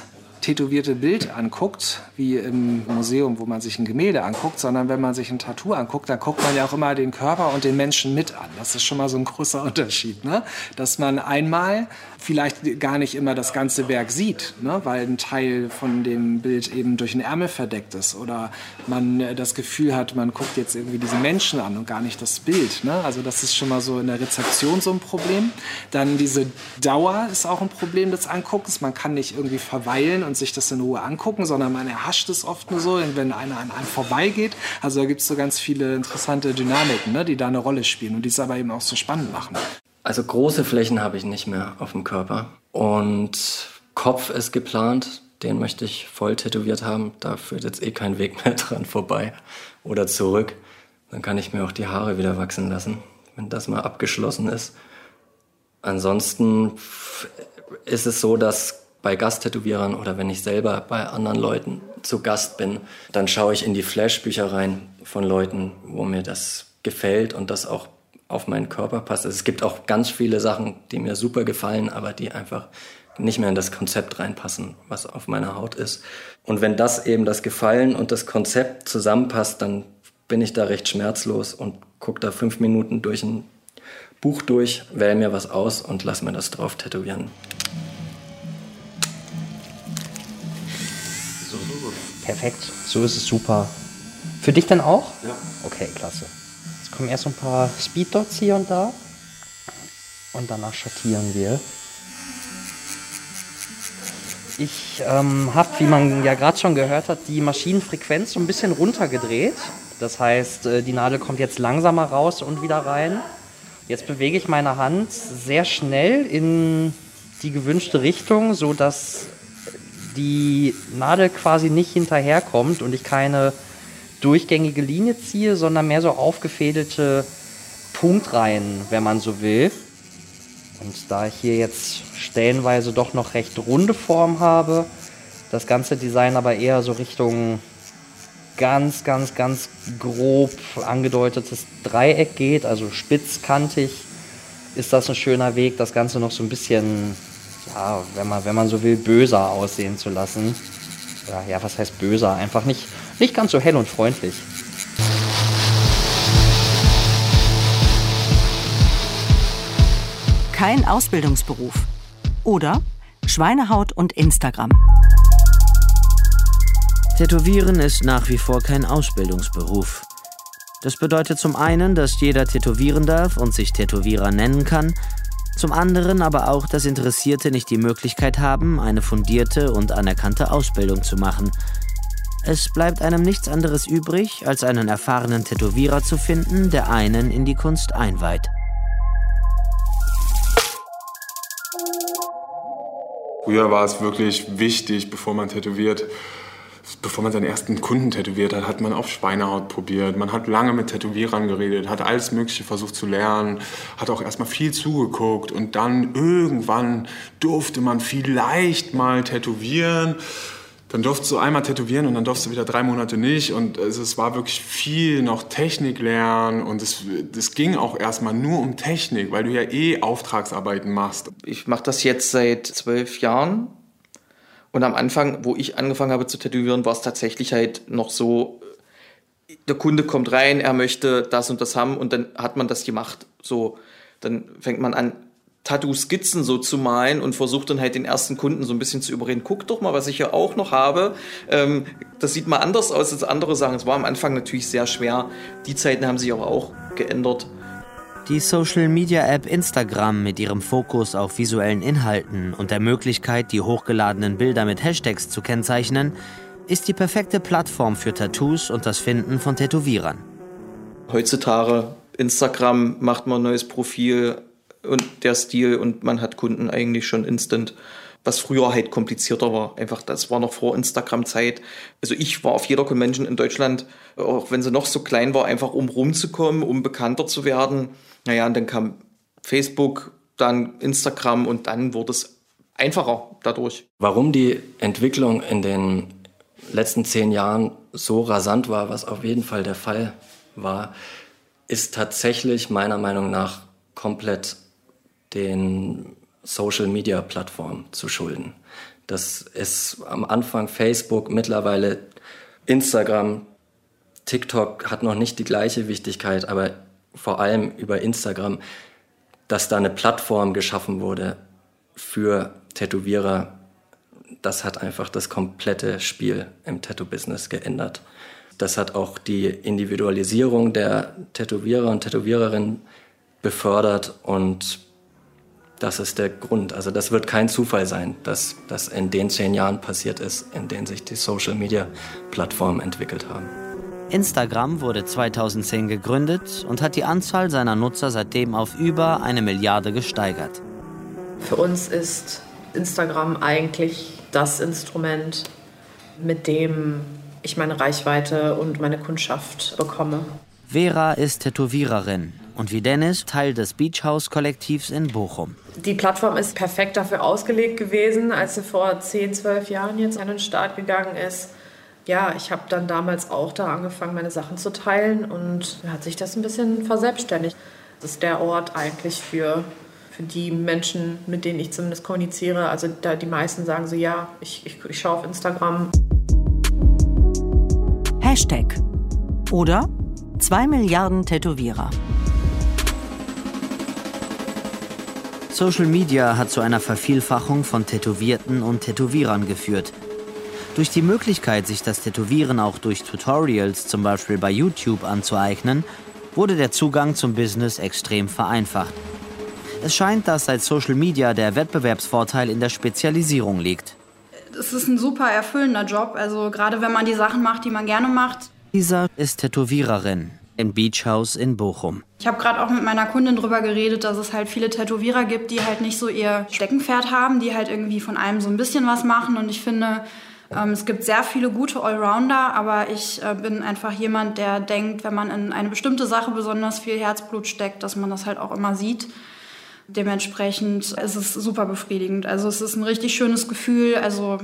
tätowierte Bild anguckt, wie im Museum, wo man sich ein Gemälde anguckt, sondern wenn man sich ein Tattoo anguckt, dann guckt man ja auch immer den Körper und den Menschen mit an. Das ist schon mal so ein großer Unterschied, ne? dass man einmal vielleicht gar nicht immer das ganze Werk sieht, ne? weil ein Teil von dem Bild eben durch einen Ärmel verdeckt ist oder man äh, das Gefühl hat, man guckt jetzt irgendwie diese Menschen an und gar nicht das Bild. Ne? Also das ist schon mal so in der Rezeption so ein Problem. Dann diese Dauer ist auch ein Problem des Anguckens. Man kann nicht irgendwie verweilen und sich das in Ruhe angucken, sondern man erhascht es oft nur so, wenn einer an einem vorbeigeht. Also da gibt es so ganz viele interessante Dynamiken, ne? die da eine Rolle spielen und die es aber eben auch so spannend machen. Also große Flächen habe ich nicht mehr auf dem Körper. Und Kopf ist geplant. Den möchte ich voll tätowiert haben. Da führt jetzt eh kein Weg mehr dran vorbei oder zurück. Dann kann ich mir auch die Haare wieder wachsen lassen, wenn das mal abgeschlossen ist. Ansonsten ist es so, dass bei Gasttätowierern oder wenn ich selber bei anderen Leuten zu Gast bin, dann schaue ich in die Flashbücher rein von Leuten, wo mir das gefällt und das auch auf meinen Körper passt. Also es gibt auch ganz viele Sachen, die mir super gefallen, aber die einfach nicht mehr in das Konzept reinpassen, was auf meiner Haut ist. Und wenn das eben das Gefallen und das Konzept zusammenpasst, dann bin ich da recht schmerzlos und gucke da fünf Minuten durch ein Buch durch, wähle mir was aus und lass mir das drauf tätowieren. So, perfekt, so ist es super. Für dich dann auch? Ja. Okay, klasse kommen erst ein paar Speed Dots hier und da. Und danach schattieren wir. Ich ähm, habe, wie man ja gerade schon gehört hat, die Maschinenfrequenz so ein bisschen runtergedreht. Das heißt, äh, die Nadel kommt jetzt langsamer raus und wieder rein. Jetzt bewege ich meine Hand sehr schnell in die gewünschte Richtung, sodass die Nadel quasi nicht hinterherkommt und ich keine durchgängige Linie ziehe, sondern mehr so aufgefädelte Punktreihen, wenn man so will. Und da ich hier jetzt stellenweise doch noch recht runde Form habe, das ganze Design aber eher so Richtung ganz, ganz, ganz grob angedeutetes Dreieck geht, also spitzkantig, ist das ein schöner Weg, das Ganze noch so ein bisschen, ja, wenn man, wenn man so will, böser aussehen zu lassen. Ja, ja was heißt böser? Einfach nicht, nicht ganz so hell und freundlich. Kein Ausbildungsberuf. Oder Schweinehaut und Instagram. Tätowieren ist nach wie vor kein Ausbildungsberuf. Das bedeutet zum einen, dass jeder tätowieren darf und sich Tätowierer nennen kann, zum anderen aber auch, dass Interessierte nicht die Möglichkeit haben, eine fundierte und anerkannte Ausbildung zu machen, es bleibt einem nichts anderes übrig, als einen erfahrenen Tätowierer zu finden, der einen in die Kunst einweiht. Früher war es wirklich wichtig, bevor man tätowiert, bevor man seinen ersten Kunden tätowiert hat, hat man auf Schweinehaut probiert. Man hat lange mit Tätowierern geredet, hat alles Mögliche versucht zu lernen, hat auch erstmal viel zugeguckt und dann irgendwann durfte man vielleicht mal tätowieren. Dann durfst du einmal tätowieren und dann durfst du wieder drei Monate nicht. Und es, es war wirklich viel noch Technik lernen. Und es, es ging auch erstmal nur um Technik, weil du ja eh Auftragsarbeiten machst. Ich mache das jetzt seit zwölf Jahren. Und am Anfang, wo ich angefangen habe zu tätowieren, war es tatsächlich halt noch so, der Kunde kommt rein, er möchte das und das haben und dann hat man das gemacht. So, dann fängt man an, Tattoo-Skizzen so zu malen und versucht dann halt den ersten Kunden so ein bisschen zu überreden, guck doch mal, was ich hier auch noch habe. Ähm, das sieht mal anders aus als andere Sachen. Es war am Anfang natürlich sehr schwer. Die Zeiten haben sich aber auch geändert. Die Social-Media-App Instagram mit ihrem Fokus auf visuellen Inhalten und der Möglichkeit, die hochgeladenen Bilder mit Hashtags zu kennzeichnen, ist die perfekte Plattform für Tattoos und das Finden von Tätowierern. Heutzutage Instagram macht man ein neues Profil, und der Stil und man hat Kunden eigentlich schon instant. Was früher halt komplizierter war. Einfach, das war noch vor Instagram-Zeit. Also ich war auf jeder Convention in Deutschland, auch wenn sie noch so klein war, einfach um rumzukommen, um bekannter zu werden. Naja, und dann kam Facebook, dann Instagram und dann wurde es einfacher dadurch. Warum die Entwicklung in den letzten zehn Jahren so rasant war, was auf jeden Fall der Fall war, ist tatsächlich meiner Meinung nach komplett den Social-Media-Plattformen zu schulden. Das ist am Anfang Facebook, mittlerweile Instagram, TikTok hat noch nicht die gleiche Wichtigkeit, aber vor allem über Instagram, dass da eine Plattform geschaffen wurde für Tätowierer, das hat einfach das komplette Spiel im Tattoo-Business geändert. Das hat auch die Individualisierung der Tätowierer und Tätowiererinnen befördert und das ist der Grund. Also das wird kein Zufall sein, dass das in den zehn Jahren passiert ist, in denen sich die Social-Media-Plattformen entwickelt haben. Instagram wurde 2010 gegründet und hat die Anzahl seiner Nutzer seitdem auf über eine Milliarde gesteigert. Für uns ist Instagram eigentlich das Instrument, mit dem ich meine Reichweite und meine Kundschaft bekomme. Vera ist Tätowiererin und wie Dennis Teil des Beach House Kollektivs in Bochum. Die Plattform ist perfekt dafür ausgelegt gewesen, als sie vor 10, 12 Jahren jetzt an den Start gegangen ist. Ja, ich habe dann damals auch da angefangen, meine Sachen zu teilen und hat sich das ein bisschen verselbstständigt. Das ist der Ort eigentlich für, für die Menschen, mit denen ich zumindest kommuniziere. Also da die meisten sagen so, ja, ich, ich, ich schaue auf Instagram. Hashtag oder 2 Milliarden Tätowierer. Social Media hat zu einer Vervielfachung von Tätowierten und Tätowierern geführt. Durch die Möglichkeit, sich das Tätowieren auch durch Tutorials, zum Beispiel bei YouTube, anzueignen, wurde der Zugang zum Business extrem vereinfacht. Es scheint, dass seit Social Media der Wettbewerbsvorteil in der Spezialisierung liegt. Es ist ein super erfüllender Job, also gerade wenn man die Sachen macht, die man gerne macht. Lisa ist Tätowiererin im Beach House in Bochum. Ich habe gerade auch mit meiner Kundin darüber geredet, dass es halt viele Tätowierer gibt, die halt nicht so ihr Steckenpferd haben, die halt irgendwie von allem so ein bisschen was machen. Und ich finde, ähm, es gibt sehr viele gute Allrounder, aber ich äh, bin einfach jemand, der denkt, wenn man in eine bestimmte Sache besonders viel Herzblut steckt, dass man das halt auch immer sieht. Dementsprechend ist es super befriedigend. Also es ist ein richtig schönes Gefühl. Also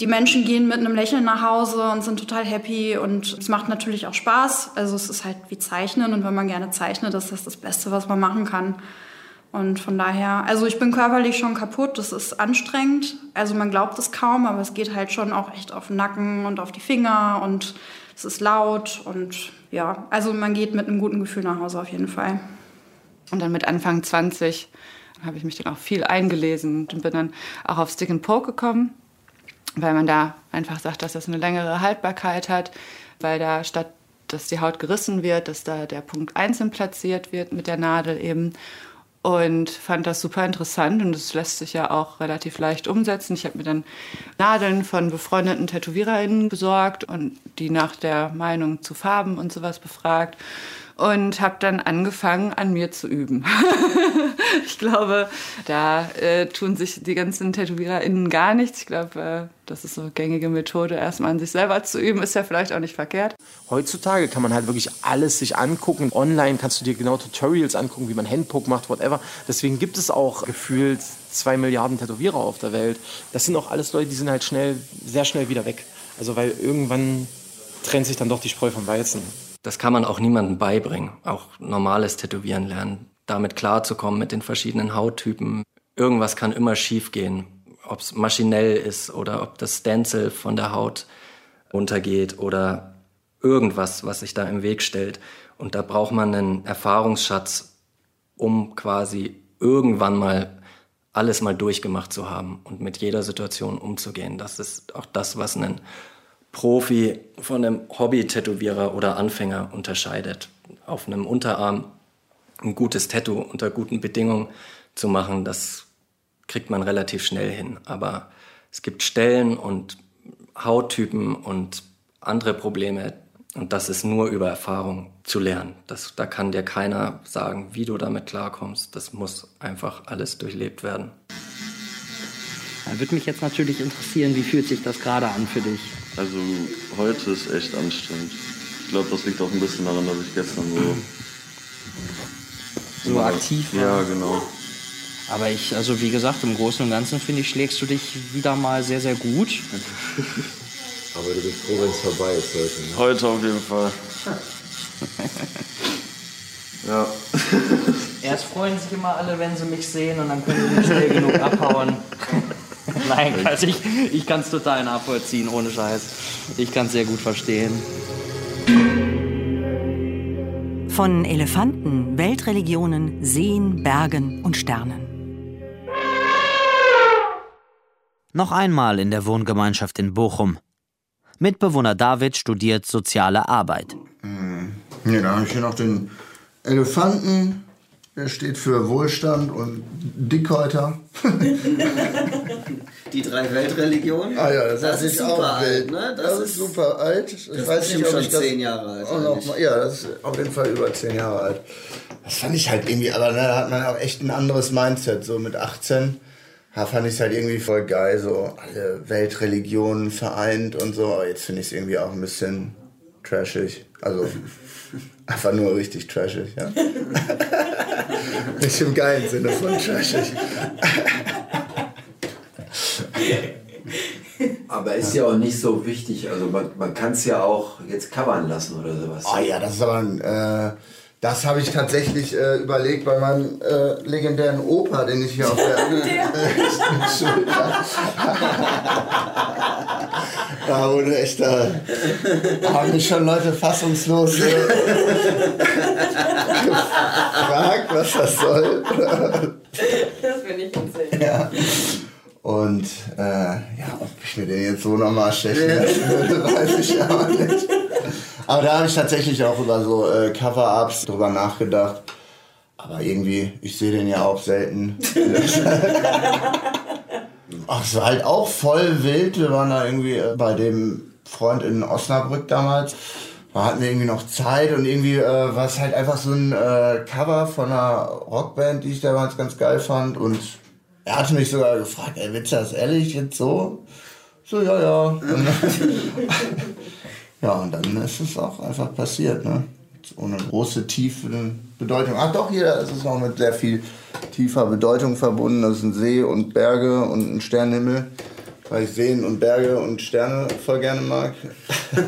die Menschen gehen mit einem Lächeln nach Hause und sind total happy und es macht natürlich auch Spaß. Also es ist halt wie Zeichnen und wenn man gerne zeichnet, ist das das Beste, was man machen kann. Und von daher, also ich bin körperlich schon kaputt, das ist anstrengend. Also man glaubt es kaum, aber es geht halt schon auch echt auf den Nacken und auf die Finger und es ist laut und ja, also man geht mit einem guten Gefühl nach Hause auf jeden Fall. Und dann mit Anfang 20 habe ich mich dann auch viel eingelesen und bin dann auch auf Stick and Poke gekommen weil man da einfach sagt, dass das eine längere Haltbarkeit hat, weil da statt dass die Haut gerissen wird, dass da der Punkt einzeln platziert wird mit der Nadel eben. Und fand das super interessant und es lässt sich ja auch relativ leicht umsetzen. Ich habe mir dann Nadeln von befreundeten TätowiererInnen besorgt und die nach der Meinung zu Farben und sowas befragt und habe dann angefangen, an mir zu üben. ich glaube, da äh, tun sich die ganzen TätowiererInnen gar nichts. Ich glaube, äh, das ist so eine gängige Methode, erstmal an sich selber zu üben, ist ja vielleicht auch nicht verkehrt. Heutzutage kann man halt wirklich alles sich angucken. Online kannst du dir genau Tutorials angucken, wie man Handpoke macht, whatever. Deswegen gibt es auch gefühlt zwei Milliarden Tätowierer auf der Welt. Das sind auch alles Leute, die sind halt schnell, sehr schnell wieder weg. Also weil irgendwann trennt sich dann doch die Spreu vom Weizen. Das kann man auch niemandem beibringen. Auch normales Tätowieren lernen. Damit klarzukommen mit den verschiedenen Hauttypen. Irgendwas kann immer schief gehen. Ob es maschinell ist oder ob das Stencil von der Haut untergeht oder irgendwas, was sich da im Weg stellt. Und da braucht man einen Erfahrungsschatz, um quasi irgendwann mal alles mal durchgemacht zu haben und mit jeder Situation umzugehen. Das ist auch das, was einen Profi von einem Hobby-Tätowierer oder Anfänger unterscheidet. Auf einem Unterarm ein gutes Tattoo unter guten Bedingungen zu machen, das kriegt man relativ schnell hin. Aber es gibt Stellen und Hauttypen und andere Probleme. Und das ist nur über Erfahrung zu lernen. Das, da kann dir keiner sagen, wie du damit klarkommst. Das muss einfach alles durchlebt werden. Da würde mich jetzt natürlich interessieren, wie fühlt sich das gerade an für dich? Also heute ist echt anstrengend. Ich glaube, das liegt auch ein bisschen daran, dass ich gestern so... So aktiv war? Ja, genau. Aber ich, also wie gesagt, im Großen und Ganzen finde ich, schlägst du dich wieder mal sehr, sehr gut. Aber du bist froh, wenn es vorbei ist heute. Ne? Heute auf jeden Fall. ja. Erst freuen sich immer alle, wenn sie mich sehen und dann können sie nicht schnell genug abhauen. Nein, also ich, ich kann es total nachvollziehen, ohne Scheiß. Ich kann es sehr gut verstehen. Von Elefanten, Weltreligionen, Seen, Bergen und Sternen. Noch einmal in der Wohngemeinschaft in Bochum. Mitbewohner David studiert soziale Arbeit. Ja, da habe ich hier noch den Elefanten. Der steht für Wohlstand und Dickhäuter. Die drei Weltreligionen? Ah ja, das, das ist, ist super alt, ne? Das, ist super alt. Ich das weiß ist nicht, ob schon ich das zehn Jahre alt, auch mal, ja, das ist auf jeden Fall über zehn Jahre alt. Das fand ich halt irgendwie, aber da hat man auch echt ein anderes Mindset. So mit 18 da fand ich es halt irgendwie voll geil, so alle Weltreligionen vereint und so. Aber jetzt finde ich es irgendwie auch ein bisschen trashig. Also einfach nur richtig trashig, ja. Nicht im geilen Sinne von trashig. Aber ist ja auch nicht so wichtig. Also man, man kann es ja auch jetzt covern lassen oder sowas. Oh ja, das ist aber ein, äh, das habe ich tatsächlich äh, überlegt bei meinem äh, legendären Opa, den ich hier auf der rechten Schulter. da wurde echt, da, da haben mich schon Leute fassungslos äh, gefragt, was das soll. Das bin ich witzig. ja. Und äh, ja, ob ich mir den jetzt so nochmal stechen lassen würde, weiß ich aber nicht. Aber da habe ich tatsächlich auch über so äh, Cover-Ups drüber nachgedacht. Aber irgendwie, ich sehe den ja auch selten. Ach, es war halt auch voll wild. Wir waren da irgendwie äh, bei dem Freund in Osnabrück damals. Da hatten wir irgendwie noch Zeit und irgendwie äh, war es halt einfach so ein äh, Cover von einer Rockband, die ich damals ganz geil fand. Und er hatte mich sogar gefragt, ey, willst du das ehrlich jetzt so? So, ja, ja. Und, ja, und dann ist es auch einfach passiert, ne? Ohne große, tiefe Bedeutung. Ach doch, hier ist es noch mit sehr viel tiefer Bedeutung verbunden. Das sind See und Berge und ein Sternenhimmel. Weil ich Seen und Berge und Sterne voll gerne mag.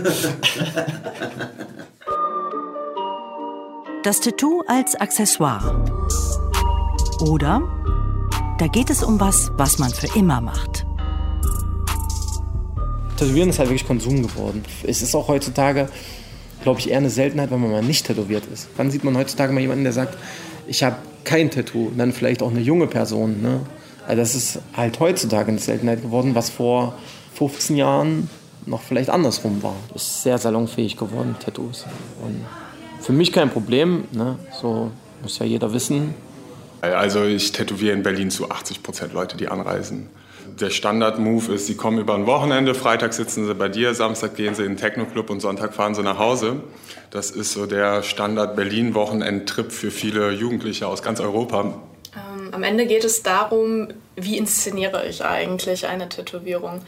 Das Tattoo als Accessoire. Oder da geht es um was, was man für immer macht. Tätowieren ist halt wirklich Konsum geworden. Es ist auch heutzutage, glaube ich, eher eine Seltenheit, wenn man mal nicht tätowiert ist. Wann sieht man heutzutage mal jemanden, der sagt, ich habe kein Tattoo? Und dann vielleicht auch eine junge Person. Ne? Also das ist halt heutzutage eine Seltenheit geworden, was vor 15 Jahren noch vielleicht andersrum war. Ist sehr salonfähig geworden, Tattoos. Und für mich kein Problem. Ne? So muss ja jeder wissen. Also ich tätowiere in Berlin zu 80 Prozent Leute, die anreisen. Der Standard-Move ist, sie kommen über ein Wochenende, Freitag sitzen sie bei dir, Samstag gehen sie in den Techno-Club und Sonntag fahren sie nach Hause. Das ist so der Standard-Berlin-Wochenend-Trip für viele Jugendliche aus ganz Europa. Ähm, am Ende geht es darum, wie inszeniere ich eigentlich eine Tätowierung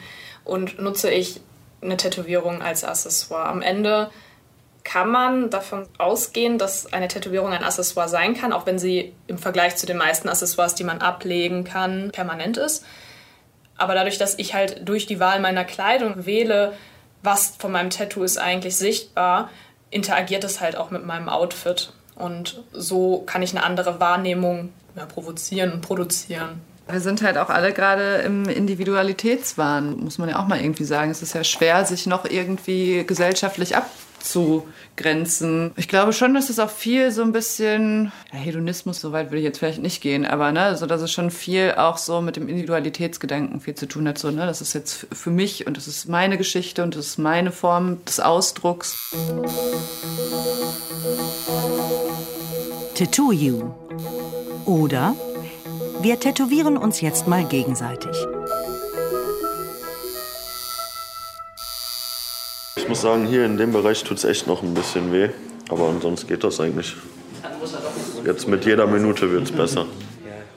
und nutze ich eine Tätowierung als Accessoire. Am Ende kann man davon ausgehen, dass eine Tätowierung ein Accessoire sein kann, auch wenn sie im Vergleich zu den meisten Accessoires, die man ablegen kann, permanent ist. Aber dadurch, dass ich halt durch die Wahl meiner Kleidung wähle, was von meinem Tattoo ist eigentlich sichtbar, interagiert es halt auch mit meinem Outfit. Und so kann ich eine andere Wahrnehmung ja, provozieren und produzieren. Wir sind halt auch alle gerade im Individualitätswahn, muss man ja auch mal irgendwie sagen. Es ist ja schwer, sich noch irgendwie gesellschaftlich abzugrenzen. Ich glaube schon, dass es auch viel so ein bisschen ja, Hedonismus, so weit würde ich jetzt vielleicht nicht gehen, aber ne, also dass es schon viel auch so mit dem Individualitätsgedanken viel zu tun hat. So, ne, das ist jetzt für mich und das ist meine Geschichte und das ist meine Form des Ausdrucks. Tattoo You. Oder wir tätowieren uns jetzt mal gegenseitig. Ich muss sagen, hier in dem Bereich tut es echt noch ein bisschen weh. Aber ansonsten geht das eigentlich. Jetzt mit jeder Minute wird es besser.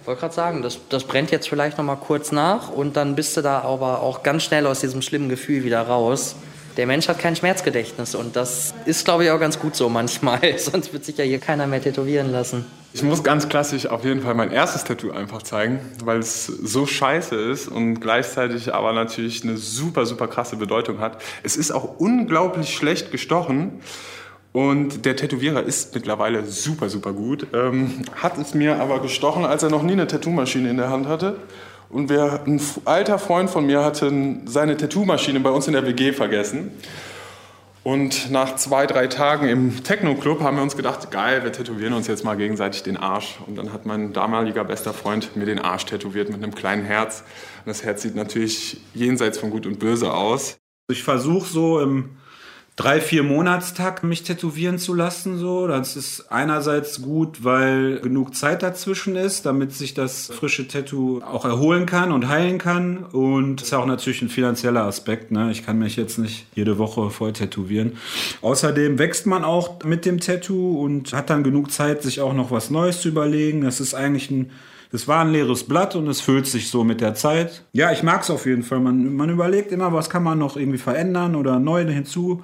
Ich wollte gerade sagen, das, das brennt jetzt vielleicht noch mal kurz nach und dann bist du da aber auch ganz schnell aus diesem schlimmen Gefühl wieder raus. Der Mensch hat kein Schmerzgedächtnis und das ist, glaube ich, auch ganz gut so manchmal. Sonst wird sich ja hier keiner mehr tätowieren lassen. Ich muss ganz klassisch auf jeden Fall mein erstes Tattoo einfach zeigen, weil es so scheiße ist und gleichzeitig aber natürlich eine super, super krasse Bedeutung hat. Es ist auch unglaublich schlecht gestochen. Und der Tätowierer ist mittlerweile super, super gut. Ähm, hat es mir aber gestochen, als er noch nie eine Tattoo-Maschine in der Hand hatte. Und wer, ein alter Freund von mir hatte seine Tattoo-Maschine bei uns in der WG vergessen. Und nach zwei, drei Tagen im Techno-Club haben wir uns gedacht, geil, wir tätowieren uns jetzt mal gegenseitig den Arsch. Und dann hat mein damaliger bester Freund mir den Arsch tätowiert mit einem kleinen Herz. Und das Herz sieht natürlich jenseits von Gut und Böse aus. Ich versuche so im drei, vier Monatstag mich tätowieren zu lassen. So. Das ist einerseits gut, weil genug Zeit dazwischen ist, damit sich das frische Tattoo auch erholen kann und heilen kann. Und ist auch natürlich ein finanzieller Aspekt. Ne? Ich kann mich jetzt nicht jede Woche voll tätowieren. Außerdem wächst man auch mit dem Tattoo und hat dann genug Zeit, sich auch noch was Neues zu überlegen. Das ist eigentlich ein das war ein leeres Blatt und es füllt sich so mit der Zeit. Ja, ich mag es auf jeden Fall. Man, man überlegt immer, was kann man noch irgendwie verändern oder neu hinzu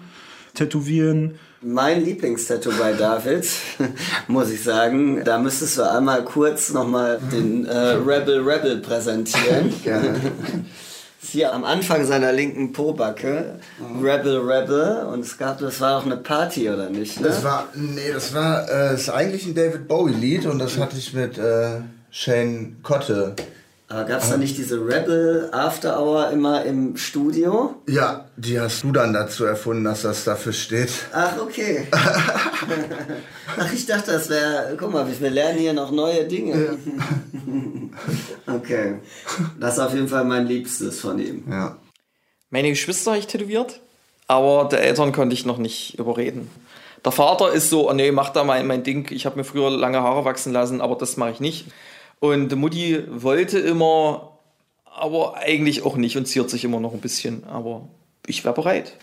tätowieren. Mein Lieblingstattoo bei David, muss ich sagen, da müsstest du einmal kurz nochmal den äh, Rebel Rebel präsentieren. Gerne. Ist Hier am Anfang seiner linken Pobacke, Rebel Rebel, und es gab, das war auch eine Party, oder nicht? Ne? Das war, nee, das war, äh, das ist eigentlich ein David Bowie-Lied und das hatte ich mit äh, Shane Kotte. Aber gab es da nicht diese Rebel After Hour immer im Studio? Ja, die hast du dann dazu erfunden, dass das dafür steht. Ach, okay. Ach, ich dachte, das wäre. Guck mal, wir lernen hier noch neue Dinge. okay. Das ist auf jeden Fall mein Liebstes von ihm. Ja. Meine Geschwister habe ich tätowiert, aber der Eltern konnte ich noch nicht überreden. Der Vater ist so, oh nee, mach da mein, mein Ding. Ich habe mir früher lange Haare wachsen lassen, aber das mache ich nicht. Und Mutti wollte immer, aber eigentlich auch nicht und ziert sich immer noch ein bisschen. Aber ich wäre bereit.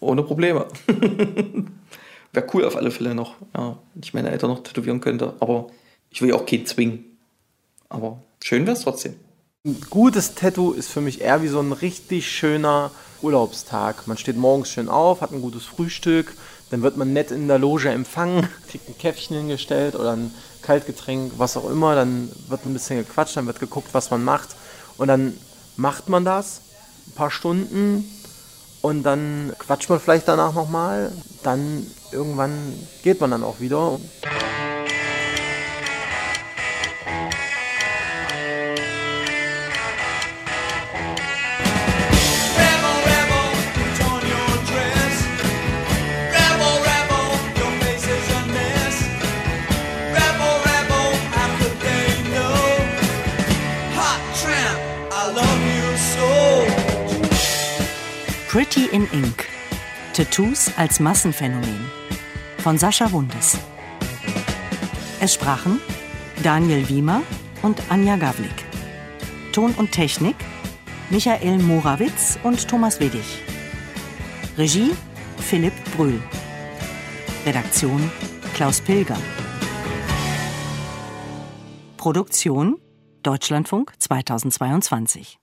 Ohne Probleme. wäre cool auf alle Fälle noch. Ja, wenn ich meine Eltern noch tätowieren könnte. Aber ich will ja auch keinen zwingen. Aber schön wäre es trotzdem. Ein gutes Tattoo ist für mich eher wie so ein richtig schöner Urlaubstag. Man steht morgens schön auf, hat ein gutes Frühstück, dann wird man nett in der Loge empfangen, kriegt ein Käffchen hingestellt oder ein Kaltgetränk, was auch immer. Dann wird ein bisschen gequatscht, dann wird geguckt, was man macht. Und dann macht man das ein paar Stunden und dann quatscht man vielleicht danach nochmal. Dann irgendwann geht man dann auch wieder. Pretty in Ink. Tattoos als Massenphänomen. Von Sascha Wundes. Es sprachen Daniel Wiemer und Anja Gavlik. Ton und Technik Michael Morawitz und Thomas Wedig. Regie Philipp Brühl. Redaktion Klaus Pilger. Produktion Deutschlandfunk 2022.